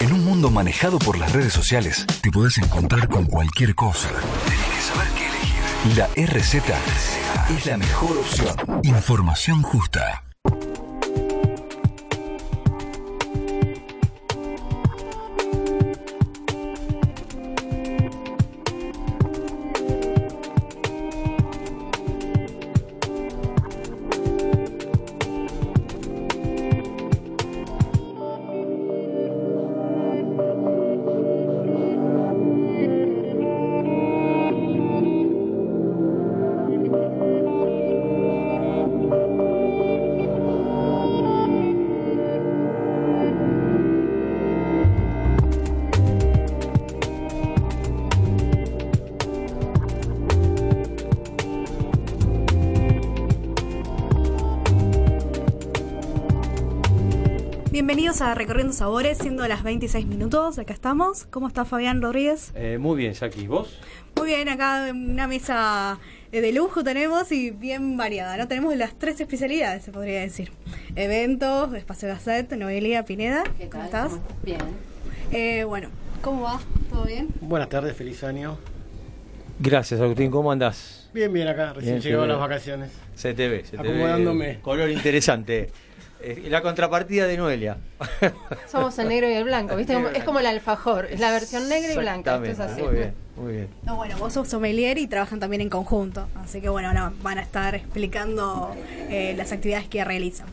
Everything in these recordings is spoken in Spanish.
En un mundo manejado por las redes sociales, te podés encontrar con cualquier cosa. Tenés que saber qué elegir. La RZ es la mejor opción. Información justa. Recorriendo Sabores, siendo las 26 minutos, acá estamos. ¿Cómo está Fabián Rodríguez? Eh, muy bien, Jackie. ¿Vos? Muy bien, acá una mesa eh, de lujo tenemos y bien variada, ¿no? Tenemos las tres especialidades, se podría decir. Eventos, Espacio Gazette, Noelia, Pineda. ¿Cómo estás? Bien. Eh, bueno, ¿cómo va? ¿Todo bien? Buenas tardes, feliz año. Gracias, Agustín. ¿Cómo andás? Bien, bien acá, recién Bien, llegado ve. las vacaciones. Se te ve, se te ve. Acomodándome. Color interesante. Eh, la contrapartida de Noelia. Somos el negro y el blanco, ¿viste? Y Es como la alfajor, es la versión negra y blanca. Esto es así. Muy bien, muy bien. No, bueno, vos sos sommelier y trabajan también en conjunto, así que bueno, ahora van a estar explicando eh, las actividades que realizan.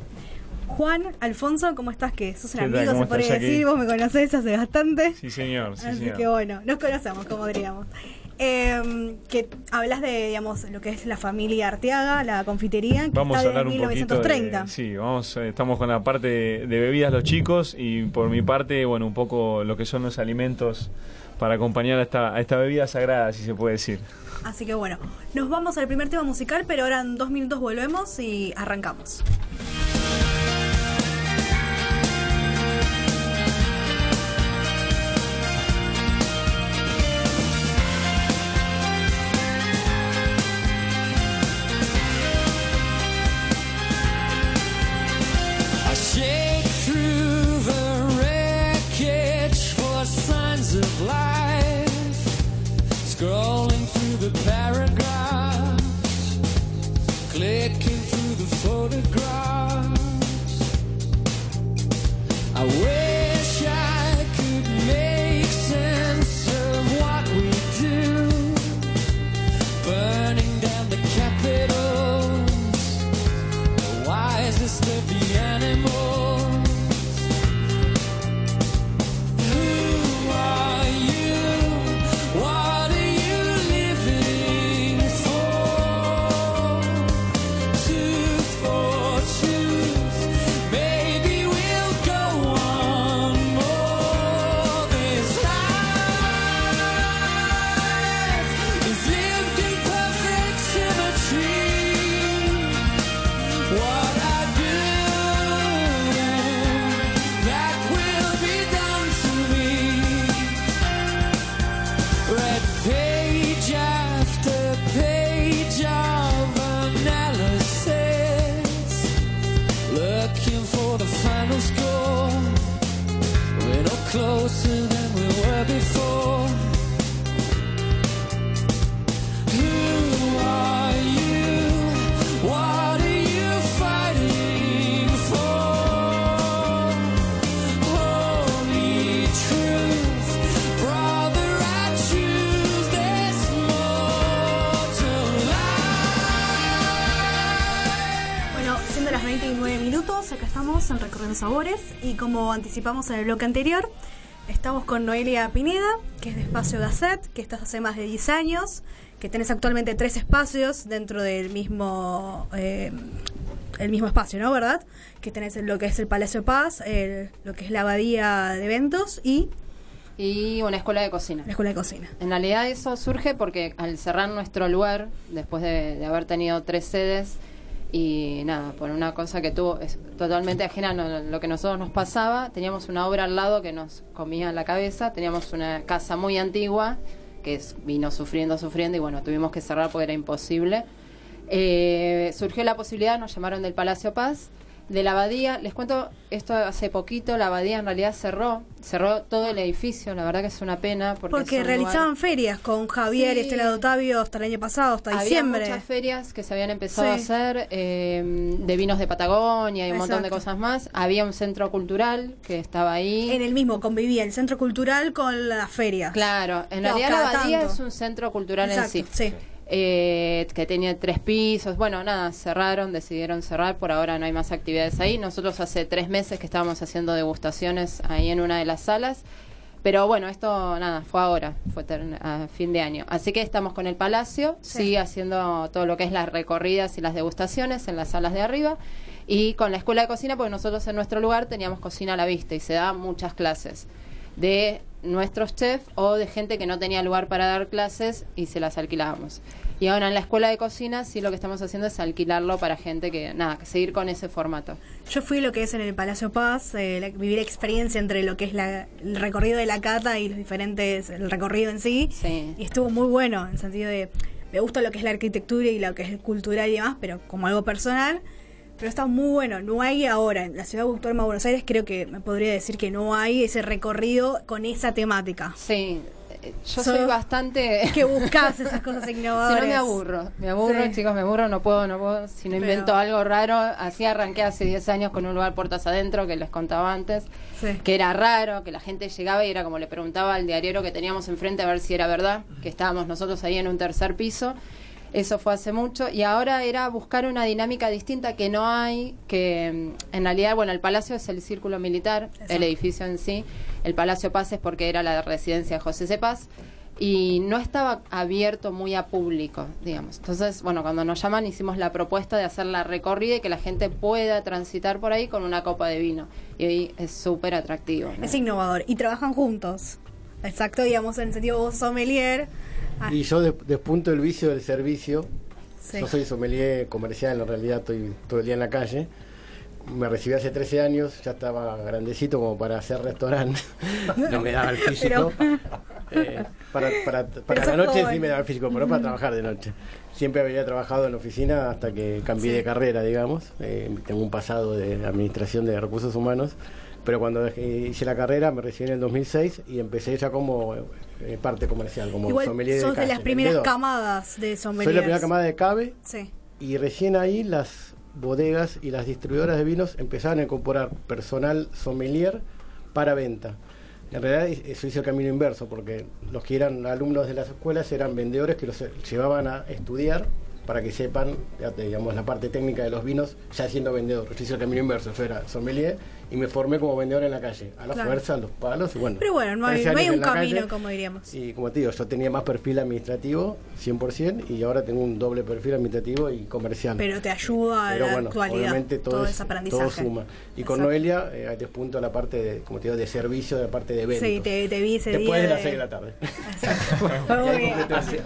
Juan, Alfonso, ¿cómo estás? Que sos un amigo, ¿Cómo se podría decir, vos me conocés hace bastante. Sí, señor. Sí, Así señor. que bueno, nos conocemos, como diríamos. Eh, que hablas de, digamos, lo que es la familia Arteaga, la confitería, que Vamos a hablar un poquito 1930. de, sí, vamos, eh, estamos con la parte de, de bebidas los chicos y por mi parte, bueno, un poco lo que son los alimentos para acompañar a esta, a esta bebida sagrada, si se puede decir. Así que bueno, nos vamos al primer tema musical, pero ahora en dos minutos volvemos y arrancamos. red pill. Estamos en Recorriendo Sabores y como anticipamos en el bloque anterior, estamos con Noelia Pineda, que es de Espacio Gazette, que estás hace más de 10 años, que tenés actualmente tres espacios dentro del mismo... eh, el mismo espacio, ¿no? ¿Verdad? Que tenés lo que es el Palacio de Paz, el- lo que es la abadía de eventos y Y una escuela de cocina. la escuela de cocina. En realidad eso surge porque al cerrar nuestro lugar, después de, de haber tenido tres sedes y nada, por una cosa que tuvo es totalmente ajena a lo que nosotros nos pasaba, teníamos una obra al lado que nos comía la cabeza, teníamos una casa muy antigua que vino sufriendo, sufriendo y bueno, tuvimos que cerrar porque era imposible. Eh, surgió la posibilidad, nos llamaron del Palacio Paz De la abadía, les cuento, esto hace poquito, la abadía en realidad cerró, cerró todo el edificio, la verdad que es una pena. Porque, realizaban lugar- ferias con Javier y. Estela de Otavio hasta el año pasado, hasta Había diciembre. muchas ferias que se habían empezado a hacer eh, de vinos de Patagonia y un montón de cosas más. Había un centro cultural que estaba ahí. En el mismo convivía el centro cultural con las ferias. Claro, en No, realidad la abadía tanto. es un centro cultural Exacto, en sí. sí. Eh, que tenía tres pisos. Bueno, nada, cerraron, decidieron cerrar. Por ahora no hay más actividades ahí. Nosotros hace tres meses que estábamos haciendo degustaciones ahí en una de las salas. Pero bueno, esto nada, fue ahora, fue a fin de año. Así que estamos con el Palacio, Sí. sigue haciendo todo lo que es las recorridas y las degustaciones en las salas de arriba. Y con la escuela de cocina, porque nosotros en nuestro lugar teníamos cocina a la vista y se daban muchas clases de nuestros chefs o de gente que no tenía lugar para dar clases y se las alquilábamos. Y ahora en la escuela de cocina sí lo que estamos haciendo es alquilarlo para gente que, nada, que seguir con ese formato. Yo fui lo que es en el Palacio Paz, eh, la- viví la experiencia entre lo que es la- el recorrido de la cata y los diferentes, el recorrido en sí. Sí. Y estuvo muy bueno, en el sentido de, me gusta lo que es la arquitectura y lo que es cultural y demás, pero como algo personal. Pero está muy bueno, no hay ahora, en la ciudad autónoma de Buenos Aires creo que me podría decir que no hay ese recorrido con esa temática. Sí, yo So- soy bastante... Que buscas esas cosas Si innovadoras. no me aburro, me aburro, Sí. chicos, me aburro, no puedo, no puedo. Si no Pero- invento algo raro, así arranqué hace 10 años con un lugar puertas adentro que les contaba antes, Sí. que era raro, que la gente llegaba y era como le preguntaba al diariero que teníamos enfrente a ver si era verdad, que estábamos nosotros ahí en un tercer piso. Eso fue hace mucho y ahora era buscar una dinámica distinta que no hay, que mm, en realidad, bueno, el palacio es el círculo militar, Exacto. el edificio en sí, el Palacio Paz es porque era la residencia de José C. Paz y no estaba abierto muy a público, digamos. Entonces, bueno, cuando nos llaman hicimos la propuesta de hacer la recorrida y que la gente pueda transitar por ahí con una copa de vino. Y hoy es súper atractivo. ¿no? Es innovador. Y trabajan juntos. Exacto, digamos, en el sentido vos sommelier. Ah, Y yo de- despunto el vicio del servicio. sí. Yo soy sommelier comercial, en realidad estoy todo el día en la calle. Me recibí hace 13 años, ya estaba grandecito como para hacer restaurante. no me daba el físico. Eh, para para, para la noche joven. sí me daba el físico, pero no para trabajar de noche. Siempre había trabajado en la oficina hasta que cambié Sí. de carrera, digamos. Eh, tengo un pasado de administración de recursos humanos. Pero cuando hice la carrera me recibí en el 2006 y empecé ya como eh, parte comercial, como Igual sommelier sos de, calle, las primeras camadas de sommeliers. Soy la primera camada de CABE Sí. y recién ahí las bodegas y las distribuidoras de vinos empezaban a incorporar personal sommelier para venta. En realidad eso hizo el camino inverso, porque los que eran alumnos de las escuelas eran vendedores que los llevaban a estudiar para que sepan, te- digamos, la parte técnica de los vinos, ya siendo vendedor. Yo hice el camino inverso, yo era sommelier y me formé como vendedor en la calle, a la Claro. fuerza, a los palos y bueno. Pero bueno, no hay, 13 no hay un en la camino, calle. como diríamos. Y como te digo, yo tenía más perfil administrativo, 100%, y ahora tengo un doble perfil administrativo y comercial. Pero te ayuda a Pero la bueno, actualidad. obviamente todo, todo es- ese aprendizaje. todo suma. Y con Exacto. Noelia, eh, ahí te punto la parte de, como te digo, de servicio, de la parte de eventos. Sí, te, te vi ese Después día. de las 6 de la tarde. Exacto.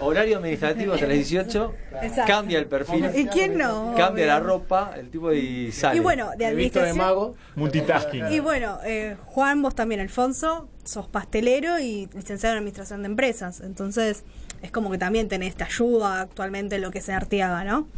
Horario administrativo hasta las 18, Exacto. cambia el perfil, ¿Y quién no? cambia la ropa, el tipo y sale. Y bueno, de visto de administración. mago. Multitasking. Y bueno, eh, Juan, vos también, Alfonso, sos pastelero y licenciado en Administración de Empresas. Entonces, es como que también tenés esta ayuda actualmente en lo que es en Arteaga, ¿no?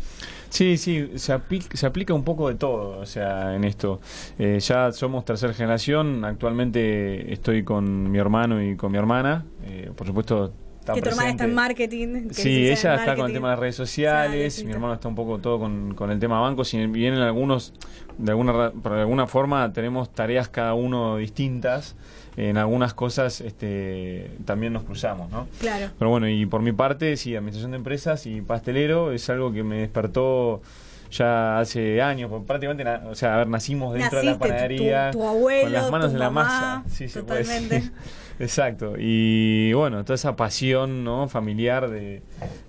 Sí, sí, se, apli- se aplica un poco de todo, o sea, en esto. Eh, ya somos tercera generación, actualmente estoy con mi hermano y con mi hermana, eh, por supuesto... Que tu hermana está en marketing. que Sí, ella está con el tema de redes sociales, mi hermano está un poco todo con, con el tema bancos, si bien en algunos, de alguna, por alguna forma tenemos tareas cada uno distintas, en algunas cosas este, también nos cruzamos, ¿no? Claro. Pero bueno, y por mi parte, sí, administración de empresas y pastelero es algo que me despertó ya hace años, prácticamente, o sea, a ver, nacimos dentro de la tu- panadería tu abuelo, con las manos tu en la masa, sí, se puede decir. Exacto, y bueno, toda esa pasión ¿no? familiar de,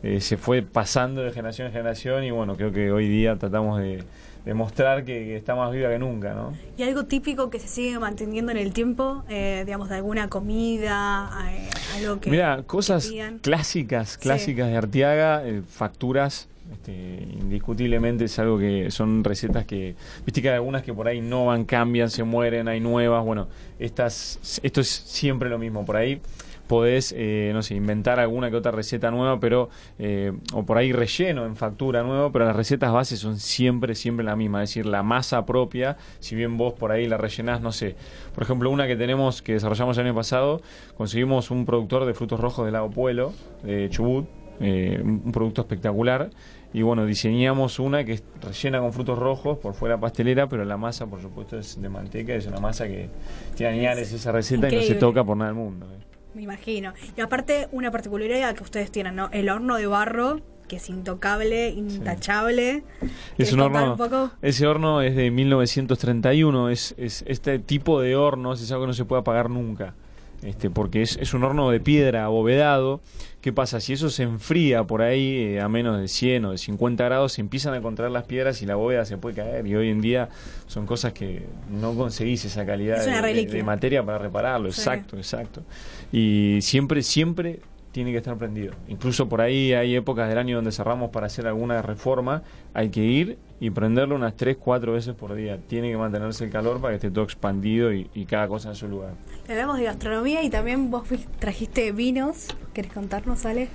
eh, se fue pasando de generación en generación y bueno, creo que hoy día tratamos de demostrar que, que está más viva que nunca, ¿no? Y algo típico que se sigue manteniendo en el tiempo, eh, digamos, de alguna comida, eh, algo que. Mira, cosas clásicas, Sí. clásicas de Arteaga, eh, facturas, este, indiscutiblemente es algo que son recetas que, viste que hay algunas que por ahí no van, cambian, se mueren, hay nuevas, bueno, estas, esto es siempre lo mismo, por ahí podés, eh, no sé, inventar alguna que otra receta nueva, pero, eh, o por ahí relleno en factura nueva, pero las recetas bases son siempre, siempre la misma, es decir, la masa propia, si bien vos por ahí la rellenás, no sé, por ejemplo, una que tenemos, que desarrollamos el año pasado, conseguimos un productor de frutos rojos del lago Pueblo, de Chubut, eh, un producto espectacular. Y bueno, diseñamos una que es rellena con frutos rojos, por fuera pastelera, pero la masa, por supuesto, es de manteca. Es una masa que tiene añares esa receta y no se toca por nada del mundo. eh. Me imagino. Y aparte, una particularidad que ustedes tienen, ¿no? El horno de barro, que es intocable, intachable. Es ¿Querés un horno. un poco? Ese horno es de 1931. Es, es este tipo de hornos es algo que no se puede apagar nunca. Este, porque es, es un horno de piedra abovedado. ¿Qué pasa? Si eso se enfría por ahí eh, a menos de 100 o de 50 grados, se empiezan a contraer las piedras y la bóveda se puede caer. Y hoy en día son cosas que no conseguís esa calidad Es de- de, reliquia. de materia para repararlo. Sí. Exacto, exacto. Y siempre, siempre tiene que estar prendido. Incluso por ahí hay épocas del año donde cerramos para hacer alguna reforma, hay que ir y prenderlo unas 3, 4 veces por día. Tiene que mantenerse el calor para que esté todo expandido y, y cada cosa en su lugar. Hablamos de gastronomía y también vos trajiste vinos. ¿Querés contarnos, Ale?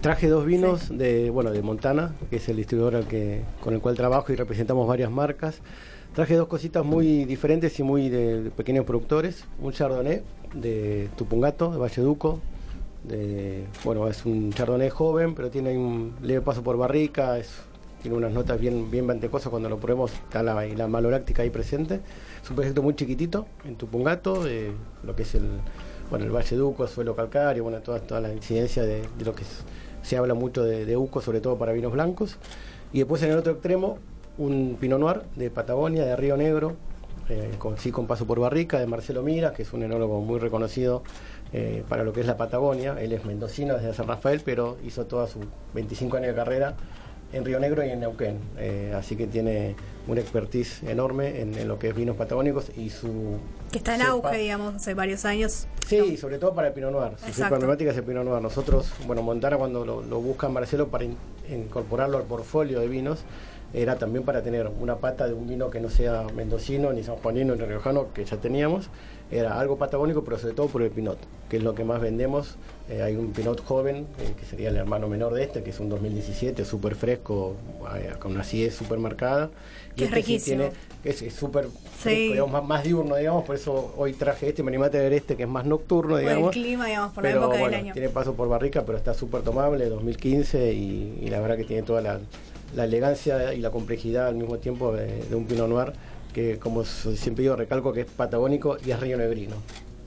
Traje dos vinos de bueno de Montana, que es el distribuidor al que, con el cual trabajo y representamos varias marcas. Traje dos cositas muy diferentes y muy de, de pequeños productores. Un Chardonnay de Tupungato, de Valleduco. De, bueno, es un Chardonnay joven, pero tiene un leve paso por barrica. Es, tiene unas notas bien, bien ventecosas cuando lo probemos. Está la, la maloláctica ahí presente. Es un proyecto muy chiquitito en Tupungato, de lo que es el, bueno, el Valle Duco, suelo calcáreo, bueno, toda, toda la incidencia de, de lo que se habla mucho de, de Uco, sobre todo para vinos blancos. Y después en el otro extremo, un Pinot Noir de Patagonia, de Río Negro, eh, con, sí con paso por barrica, de Marcelo Mira, que es un enólogo muy reconocido eh, para lo que es la Patagonia. Él es mendocino desde San Rafael, pero hizo toda su 25 años de carrera en Río Negro y en Neuquén. Eh, así que tiene una expertise enorme en, en lo que es vinos patagónicos y su... Que está en cepa- auge, digamos, hace varios años. Sí, sobre todo para el Pinot Noir. Su cepa emblemática es el Pinot Noir. Nosotros, bueno, Montana cuando lo, lo busca Marcelo para in- incorporarlo al portfolio de vinos, era también para tener una pata de un vino que no sea mendocino, ni sanjuanino, ni riojano, que ya teníamos. Era algo patagónico, pero sobre todo por el Pinot, que es lo que más vendemos. Eh, hay un Pinot joven, eh, que sería el hermano menor de este, que es un 2017, súper fresco, eh, con una acidez súper marcada. Que es este sí riquísimo. tiene- es es súper Sí. digamos, más, más diurno, digamos, por eso hoy traje este, me animé a traer este que es más nocturno, Por el digamos. clima, digamos, por la pero época bueno, del año. tiene paso por barrica, pero está súper tomable, 2015, y, y la verdad que tiene toda la, la elegancia y la complejidad al mismo tiempo de, de un Pinot Noir, que como siempre digo, recalco que es patagónico y es río negrino.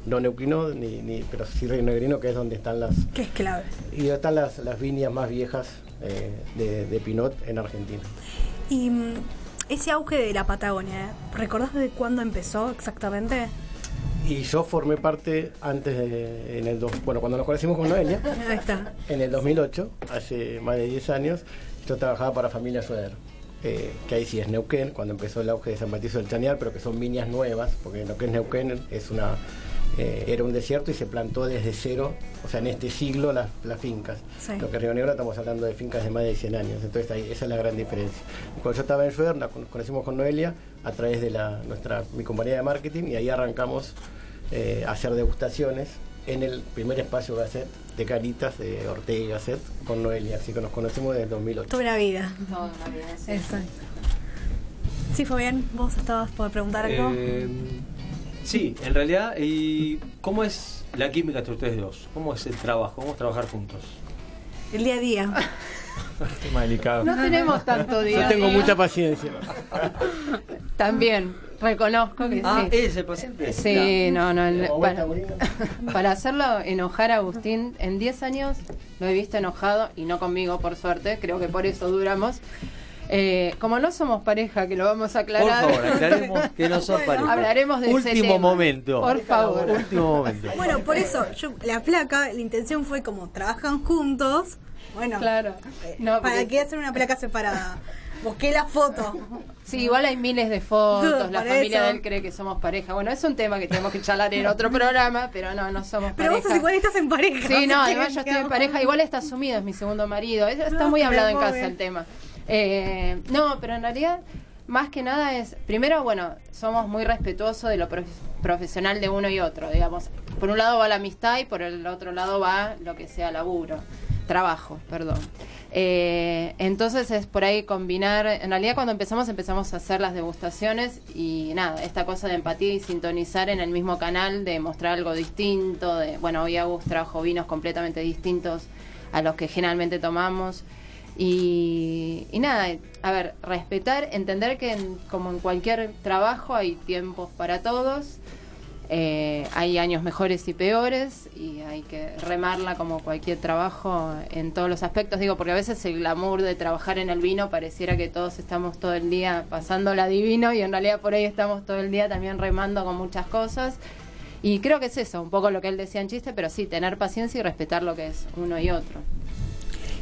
No neuquino, ni, ni, pero sí río negrino, que es donde están las, Que es clave. y están las, las viñas más viejas eh, de, de Pinot en Argentina. Y mm, ese auge de la Patagonia, ¿eh? ¿recordás de cuándo empezó exactamente? Y yo formé parte antes de, en el dos, bueno, cuando nos conocimos con Noelia, Ahí está. en el 2008, hace más de 10 años, yo trabajaba para Familia Sueder, eh, que ahí sí es Neuquén, cuando empezó el auge de San Patricio del Chañar, pero que son viñas nuevas, porque lo que es Neuquén es una, eh, era un desierto y se plantó desde cero, o sea, en este siglo las, las fincas. Sí. Lo que Río Negro estamos hablando de fincas de más de 100 años, entonces ahí, esa es la gran diferencia. Cuando yo estaba en Sueder, nos conocimos con Noelia a través de la, nuestra, mi compañía de marketing y ahí arrancamos eh, a hacer degustaciones en el primer espacio Gasset de Caritas de Ortega y Gasset con Noelia, así que nos conocimos desde el 2008. Toda una vida. Toda una vida, sí. Exacto. Sí, Fabián, vos estabas por preguntar algo. Eh, sí, en realidad, ¿y cómo es la química entre ustedes dos? ¿Cómo es el trabajo? ¿Cómo es trabajar juntos? El día a día. Tema delicado. No tenemos tanto día. Yo tengo día. mucha paciencia. También, reconozco que Ah, sí. ¿es el paciente? Sí, no, no. no, para, para hacerlo enojar a Agustín, en 10 años lo he visto enojado y no conmigo, por suerte. Creo que por eso duramos. Eh, como no somos pareja, que lo vamos a Por aclarar. favor, aclaremos que no sos pareja. Hablaremos de ese Último tema. momento. Por favor. Último momento. Bueno, por eso, yo, la placa, la intención fue como trabajan juntos. Bueno, Claro. eh, No, ¿para porque- qué hacer una placa separada? Busqué la foto. Sí, igual hay miles de fotos, la familia eso. de él cree que somos pareja. Bueno, es un tema que tenemos que charlar en otro programa, pero no, no somos Pero pareja. vos igual estás en pareja. Sí, no, además yo estoy en pareja, igual está asumido, es mi segundo marido, Es- está No, muy pero hablado en casa el tema. Eh, no, pero en realidad Más que nada es, primero, bueno, somos muy respetuosos de lo prof- profesional de uno y otro, digamos. Por un lado va la amistad y por el otro lado va lo que sea laburo, trabajo, perdón. Eh, entonces es por ahí combinar, en realidad cuando empezamos empezamos a hacer las degustaciones y nada, esta cosa de empatía y sintonizar en el mismo canal, de mostrar algo distinto, de, bueno, hoy Agus trajo vinos completamente distintos a los que generalmente tomamos. Y, y nada, a ver, respetar, entender que en- como en cualquier trabajo hay tiempos para todos, eh, hay años mejores y peores y hay que remarla como cualquier trabajo en todos los aspectos. Digo, porque a veces el glamour de trabajar en el vino pareciera que todos estamos todo el día pasándola divino y en realidad por ahí estamos todo el día también remando con muchas cosas. Y creo que es eso, un poco lo que él decía en chiste, pero sí, tener paciencia y respetar lo que es uno y otro.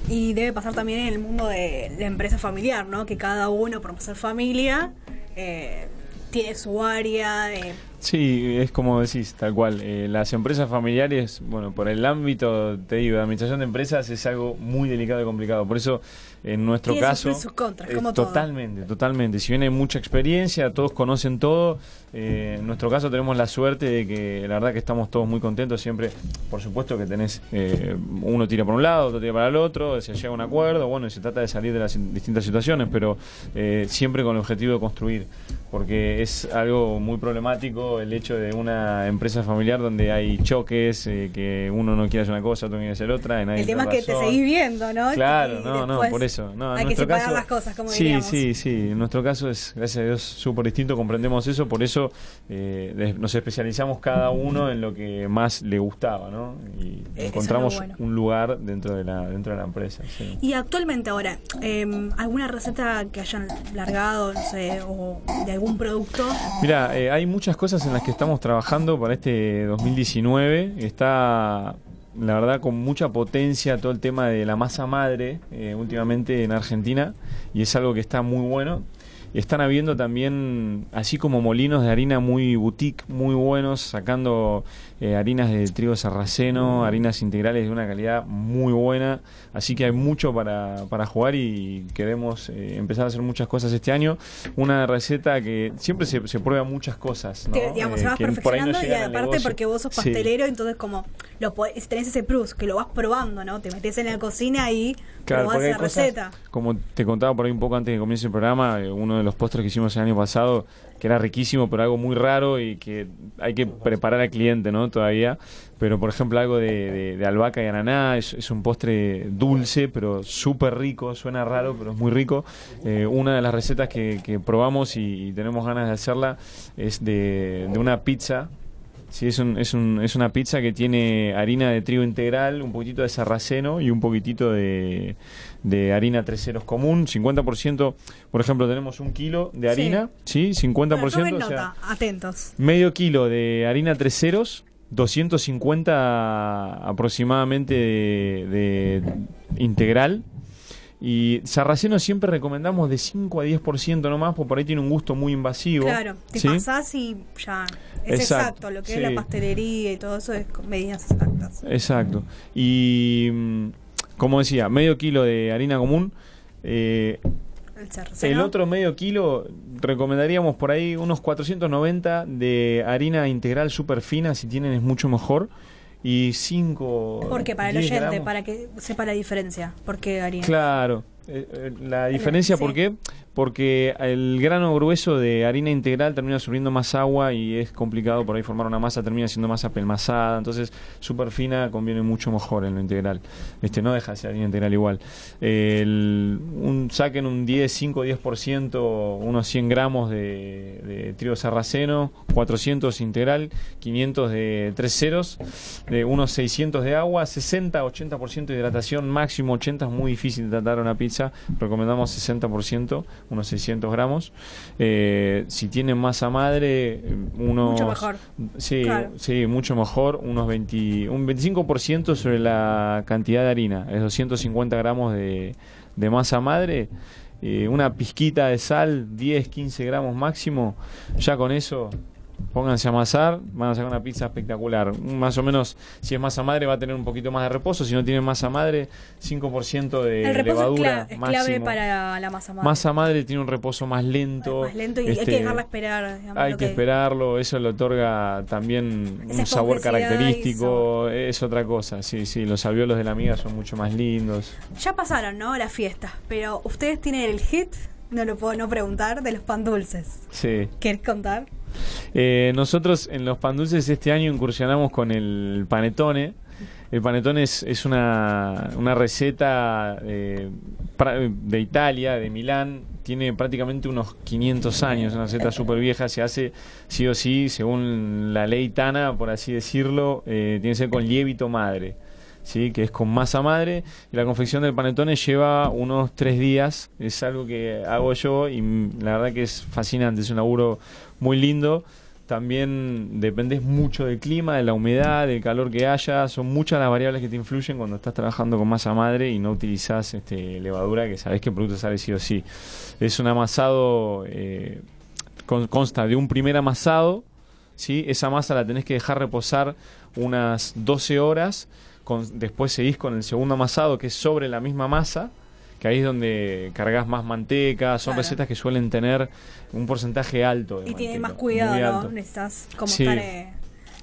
Y debe pasar también en el mundo de la empresa familiar, ¿no? Que cada uno, por ser familia, eh, tiene su área de... Sí, es como decís, tal cual. Eh, las empresas familiares, bueno, por el ámbito, te digo, de administración de empresas es algo muy delicado y complicado. Por eso, en nuestro Tiene caso... sus contras, eh, como todo. totalmente, totalmente. Si bien hay mucha experiencia, todos conocen todo, eh, en nuestro caso tenemos la suerte de que la verdad que estamos todos muy contentos. Siempre, por supuesto que tenés, eh, uno tira por un lado, otro tira para el otro, se llega a un acuerdo, bueno, y se trata de salir de las distintas situaciones, pero eh, siempre con el objetivo de construir porque es algo muy problemático el hecho de una empresa familiar donde hay choques, eh, que uno no quiere hacer una cosa, otro quiere hacer otra. y nadie El tema es que te seguís viendo, ¿no? Claro, no, no, por eso. No, en hay que separar caso- las cosas, como Sí, diríamos. sí, sí. En nuestro caso es, gracias a Dios, súper distinto, comprendemos eso, por eso eh, nos especializamos cada uno en lo que más le gustaba, ¿no? Y es encontramos bueno. un lugar dentro de la, dentro de la empresa. sí. Y actualmente ahora, eh, ¿alguna receta que hayan largado, no sé, o de algún producto? Mira, eh, hay muchas cosas en las que estamos trabajando para este 2019. Está, la verdad, con mucha potencia todo el tema de la masa madre eh, últimamente en Argentina y es algo que está muy bueno. Están habiendo también, así como molinos de harina muy boutique, muy buenos, sacando eh, harinas de trigo sarraceno, harinas integrales de una calidad muy buena. Así que hay mucho para, para jugar y queremos eh, empezar a hacer muchas cosas este año. Una receta que siempre se, se prueba muchas cosas. ¿no? Te- digamos, Eh, se vas no perfeccionando y aparte porque vos sos Sí. pastelero, entonces como lo podés- tenés ese plus, que lo vas probando, ¿no? Te metes en la cocina y Claro, probás la cosas, receta. como te contaba por ahí un poco antes de que comience el programa, uno de los postres que hicimos el año pasado, que era riquísimo, pero algo muy raro y que hay que preparar al cliente, ¿no? Todavía. Pero, por ejemplo, algo de, de- albahaca y ananá, es, es un postre dulce, pero súper rico, suena raro, pero es muy rico. Eh, una de las recetas que, que probamos y, y tenemos ganas de hacerla es de, de una pizza Sí, es, un, es, un, es una pizza que tiene harina de trigo integral, un poquitito de sarraceno y un poquitito de, de harina tres ceros común. 50%, por ejemplo, tenemos un kilo de harina, ¿sí? 50%. Bueno, tomen o sea, nota, atentos. medio kilo de harina tres ceros, 250 aproximadamente de, de integral. Y sarraceno siempre recomendamos de 5 a 10% nomás, porque por ahí tiene un gusto muy invasivo. Claro, te ¿sí? pasás y ya es Exacto, exacto. Lo que sí. es la pastelería y todo eso es con medidas exactas. Exacto. Y mm, como decía, medio kilo de harina común. eh, El el otro medio kilo recomendaríamos por ahí unos 490 de harina integral súper fina, si tienen es mucho mejor. Y 5... Porque para el oyente, para que sepa la diferencia. ¿Por qué harina? Claro. Eh, eh, la diferencia. ¿por qué? Porque el grano grueso de harina integral termina absorbiendo más agua y es complicado por ahí formar una masa, termina siendo más apelmazada. Entonces, súper fina conviene mucho mejor en lo integral. Este No deja de ser harina integral igual. El- un, saquen un 10, 5, 10%, unos 100 gramos de, de trigo sarraceno, 400 integral, 500 de tres ceros, unos 600 de agua, 60, 80% de hidratación, máximo 80 es muy difícil de tratar una pizza, recomendamos 60%, unos 600 gramos. Eh, si tienen masa madre, unos... Mucho mejor. Sí, Claro. sí, mucho mejor, unos 20, un 25% sobre la cantidad de harina, es 250 gramos de, de masa madre. eh, una pizquita de sal, 10, 15 gramos máximo, ya con eso Pónganse a amasar, van a sacar una pizza espectacular. Más o menos, si es masa madre, va a tener un poquito más de reposo. Si no tiene masa madre, 5% de El reposo es, levadura es clave para la masa madre. Masa madre tiene un reposo más lento. más lento y hay este, que dejarla esperar. digamos, hay que esperarlo, eso le otorga también un sabor característico, es otra cosa, sí, sí, los alvéolos de la miga son mucho más lindos. Ya pasaron, ¿no? Las fiestas. Pero ustedes tienen el hit, no lo puedo no preguntar, de los pan dulces. Sí. ¿Querés contar? Eh, nosotros en los pan dulces este año incursionamos con el panetone. El panetone es, es una, receta eh, de Italia, de Milán. Tiene prácticamente unos 500 años, una receta súper vieja. Se hace sí o sí, según la ley Tana, por así decirlo, eh, tiene que ser con lievito madre. ¿sí? que es con masa madre. Y la confección del panetone lleva unos tres días. Es algo que hago yo y la verdad que es fascinante. Es un laburo muy lindo. También dependes mucho del clima, de la humedad, del calor que haya. Son muchas las variables que te influyen cuando estás trabajando con masa madre y no utilizas este, levadura, que sabes que el producto sale sí o sí. Es un amasado, eh, con- consta de un primer amasado. ¿sí? Esa masa la tenés que dejar reposar unas 12 horas. Con, después seguís con el segundo amasado, que es sobre la misma masa que ahí es donde cargas más manteca, son Claro. recetas que suelen tener un porcentaje alto. de Y tienen más manteca, cuidado, ¿no? Necesitas como Sí. estar... eh,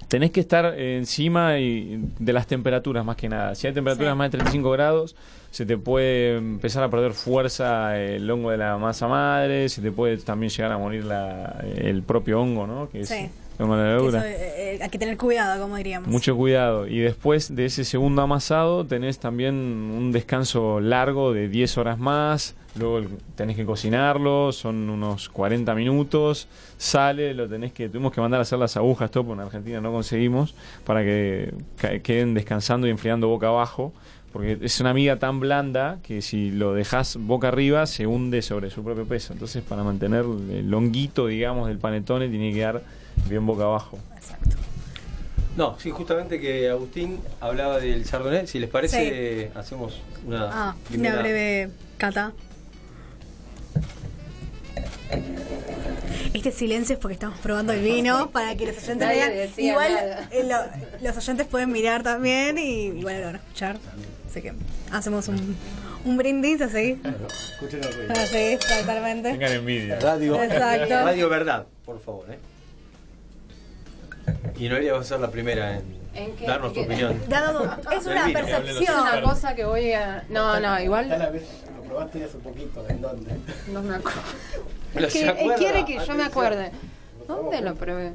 Tenés que estar encima y- de las temperaturas más que nada. Si hay temperaturas Sí. más de 35 grados, se te puede empezar a perder fuerza el hongo de la masa madre, se te puede también llegar a morir la- el propio hongo, ¿no? Que es Sí. La levadura. eso, eh, eh, hay que tener cuidado, como diríamos. Mucho cuidado. Y después de ese segundo amasado tenés también un descanso largo de 10 horas más. Luego tenés que cocinarlo, son unos 40 minutos. Sale, lo tenés que. Tuvimos que mandar a hacer las agujas, todo, porque en Argentina no conseguimos, para que queden descansando y enfriando boca abajo. Porque es una miga tan blanda que si lo dejas boca arriba se hunde sobre su propio peso. Entonces, para mantener el longuito, digamos, del panetone, tiene que quedar bien boca abajo. Exacto. No, sí, justamente que Agustín hablaba del Chardonnay. Si les parece, hacemos una, Ah, primera- una breve cata. Este silencio es porque estamos probando el vino para que los oyentes Nadie vean. Igual eh, lo- los oyentes pueden mirar también y igual lo van a escuchar. Así que hacemos un, un brindis así. Escuchen el ruido. Así, totalmente. Tengan envidia. Radio, Exacto. Radio Verdad, por favor. ¿eh? Y Noelia va a ser la primera en, ¿En qué? darnos tu opinión. Dado- es una vino, Es percepción. una cosa que voy a. No, no, igual. la vez lo probaste hace poquito, ¿en dónde? No me acuerdo. Pero Que él quiere que yo me acuerde. ¿Dónde lo probé?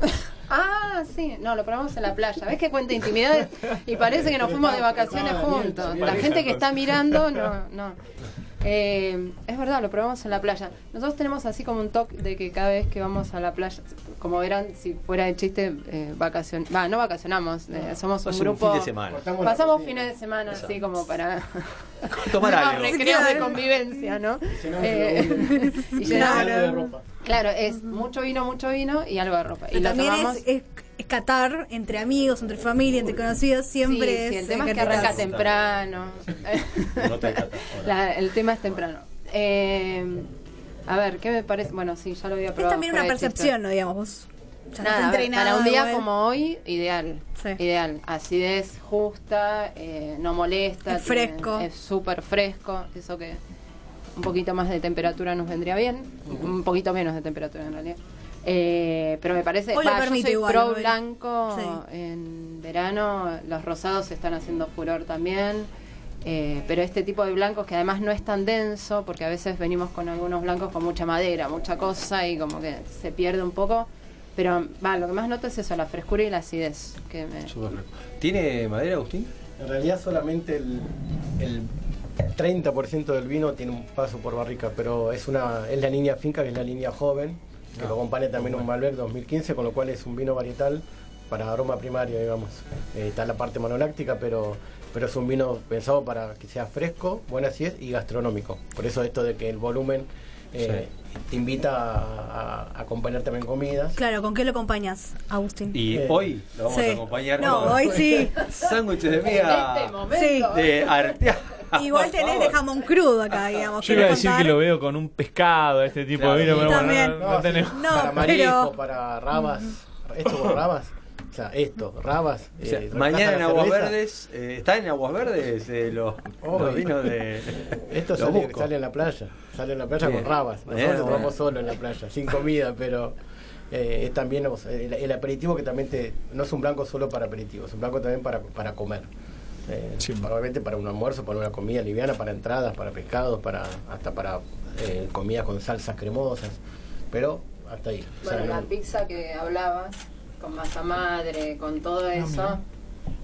Ah, sí, no, lo probamos en la playa. ¿Ves que cuenta intimidades? Y parece que nos fuimos de vacaciones juntos. La gente que está mirando, no, no. Eh, es verdad, lo probamos en la playa. Nosotros tenemos así como un toque de que cada vez que vamos a la playa, como verán, si fuera de chiste, eh, vacacion va, no vacacionamos, eh, somos un grupo. un fin de semana. Pasamos fines de semana así como para Tomar algo. recreos de convivencia, ¿no? Llenamos Eh, y baúl. llenamos- Algo de ropa. Claro, es mucho vino, mucho vino y algo de ropa. Y Pero lo también tomamos. es, es, es catar entre amigos, entre familia, entre conocidos, siempre sí, es. sí, el tema es que arranca temprano. No te. La- el tema es temprano. Eh, a ver, ¿qué me parece? Bueno, sí, ya lo había Es probado. también una percepción, ¿no? Digamos, vos ya Nada, no a te ver, entrenado para un día igual. como hoy, ideal. Sí. Ideal. Acidez justa, eh, no molesta. Es tiene- fresco. Es súper fresco. Eso que un poquito más de temperatura nos vendría bien. Un poquito menos de temperatura en realidad. Eh, pero me parece. Igual, pro blanco Sí. en verano. Los rosados se están haciendo furor también. Eh, pero este tipo de blancos que además no es tan denso, porque a veces venimos con algunos blancos con mucha madera, mucha cosa y como que se pierde un poco. Pero va, lo que más noto es eso, la frescura y la acidez. Que me... ¿Tiene madera, Agustín? En realidad solamente el, el 30% del vino tiene un paso por barrica, pero es una es la línea finca, que es la línea joven, que Ah, lo acompaña también un Malbec 2015, con lo cual es un vino varietal para aroma primario, digamos. Eh, está la parte monoláctica, pero pero es un vino pensado para que sea fresco, buena acidez y gastronómico. Por eso esto de que el volumen eh, te invita a, a acompañar también comidas. Claro, ¿con qué lo acompañas, Agustín? Y Eh, hoy lo vamos Sí. a acompañar No, con hoy sí. sándwiches de En este momento. Sí. de Artea. Igual tenés de jamón crudo acá, digamos. Yo iba a ¿querés decir que lo veo con un pescado, este tipo Claro. de vino, pero bueno, no, no tenemos. No, para marisco, pero- para rabas. ¿Esto con rabas? O sea, esto, rabas. O sea, eh, mañana en la Aguas cerveza. Verdes, eh, ¿están en Aguas Verdes eh, los, Oh, vinos de. Esto los sale, en la playa. Sale en la playa Bien. con rabas. Nosotros tomamos solo en la playa, sin comida, pero eh, es también el, el aperitivo que también te, no es un blanco solo para aperitivo, es un blanco también para, para comer. Eh, Sí. Probablemente para un almuerzo, para una comida liviana, para entradas, para pescados, para hasta para eh, comidas con salsas cremosas. Pero hasta ahí. O sea, Bueno, la no- pizza que hablabas, con masa madre, con todo eso.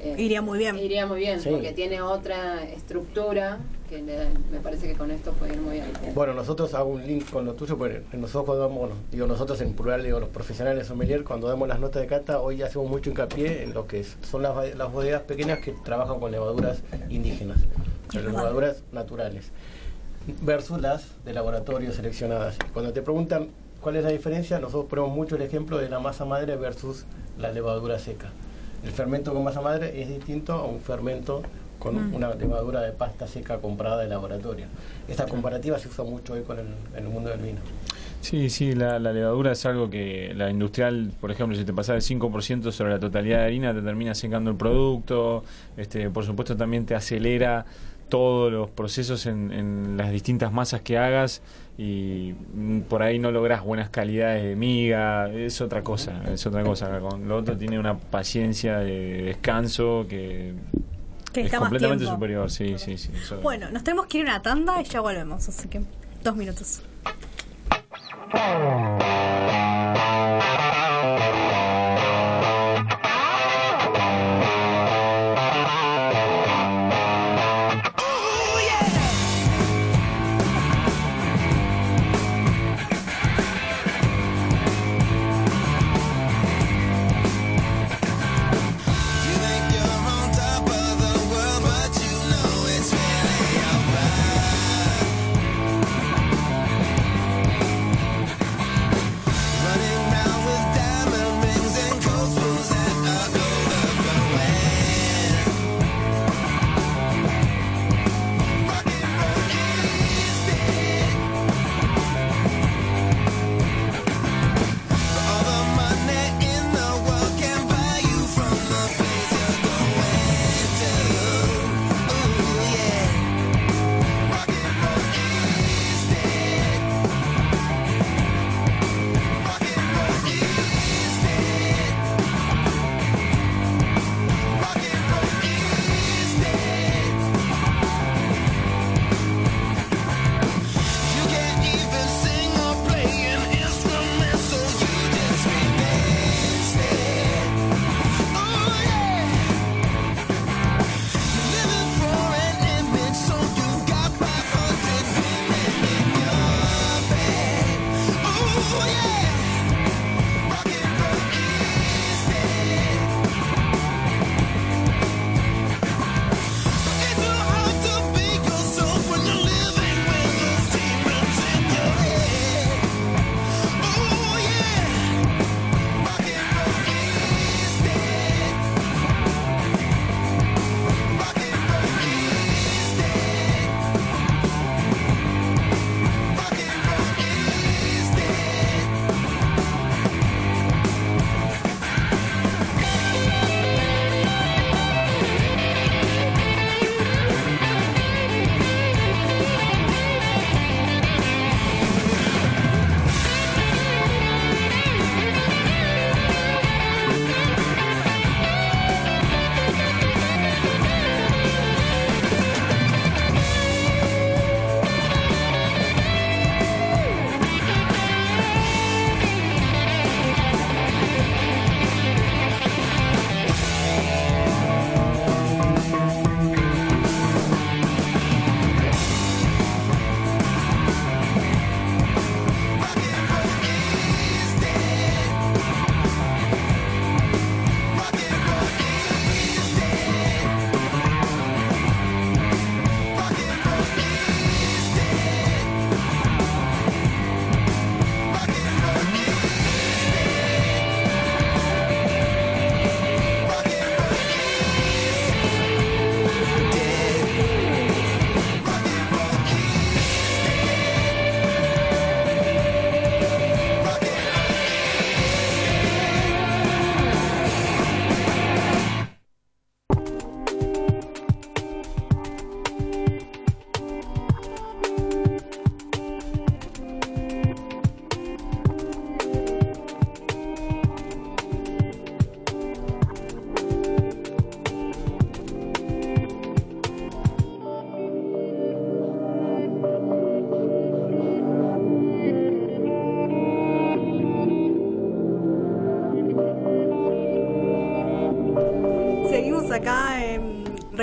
eh, Iría muy bien. Iría muy bien, Sí. porque tiene otra estructura que le- me parece que con esto puede ir muy bien. Bueno, nosotros hago un link con lo tuyo, porque nosotros cuando damos, bueno, digo nosotros en plural, digo los profesionales sommelier, cuando damos las notas de cata, hoy hacemos mucho hincapié en lo que es- son las, las bodegas pequeñas que trabajan con levaduras indígenas, con levaduras naturales, versus las de laboratorio seleccionadas. Cuando te preguntan cuál es la diferencia, nosotros ponemos mucho el ejemplo de la masa madre versus la levadura seca. El fermento con masa madre es distinto a un fermento con una levadura de pasta seca comprada de laboratorio. Esta comparativa se usa mucho hoy con el, en el mundo del vino. Sí, sí, la, la levadura es algo que la industrial, por ejemplo, si te pasas el 5% sobre la totalidad de harina, te termina secando el producto. Este, por supuesto, también te acelera todos los procesos en, en las distintas masas que hagas y mm, por ahí no logras buenas calidades de miga. Es otra cosa, es otra cosa. Con lo otro tiene una paciencia de descanso que, Que es completamente tiempo. superior. Sí, sí, sí. eso- Bueno, nos tenemos que ir a una tanda y ya volvemos, así que dos minutos.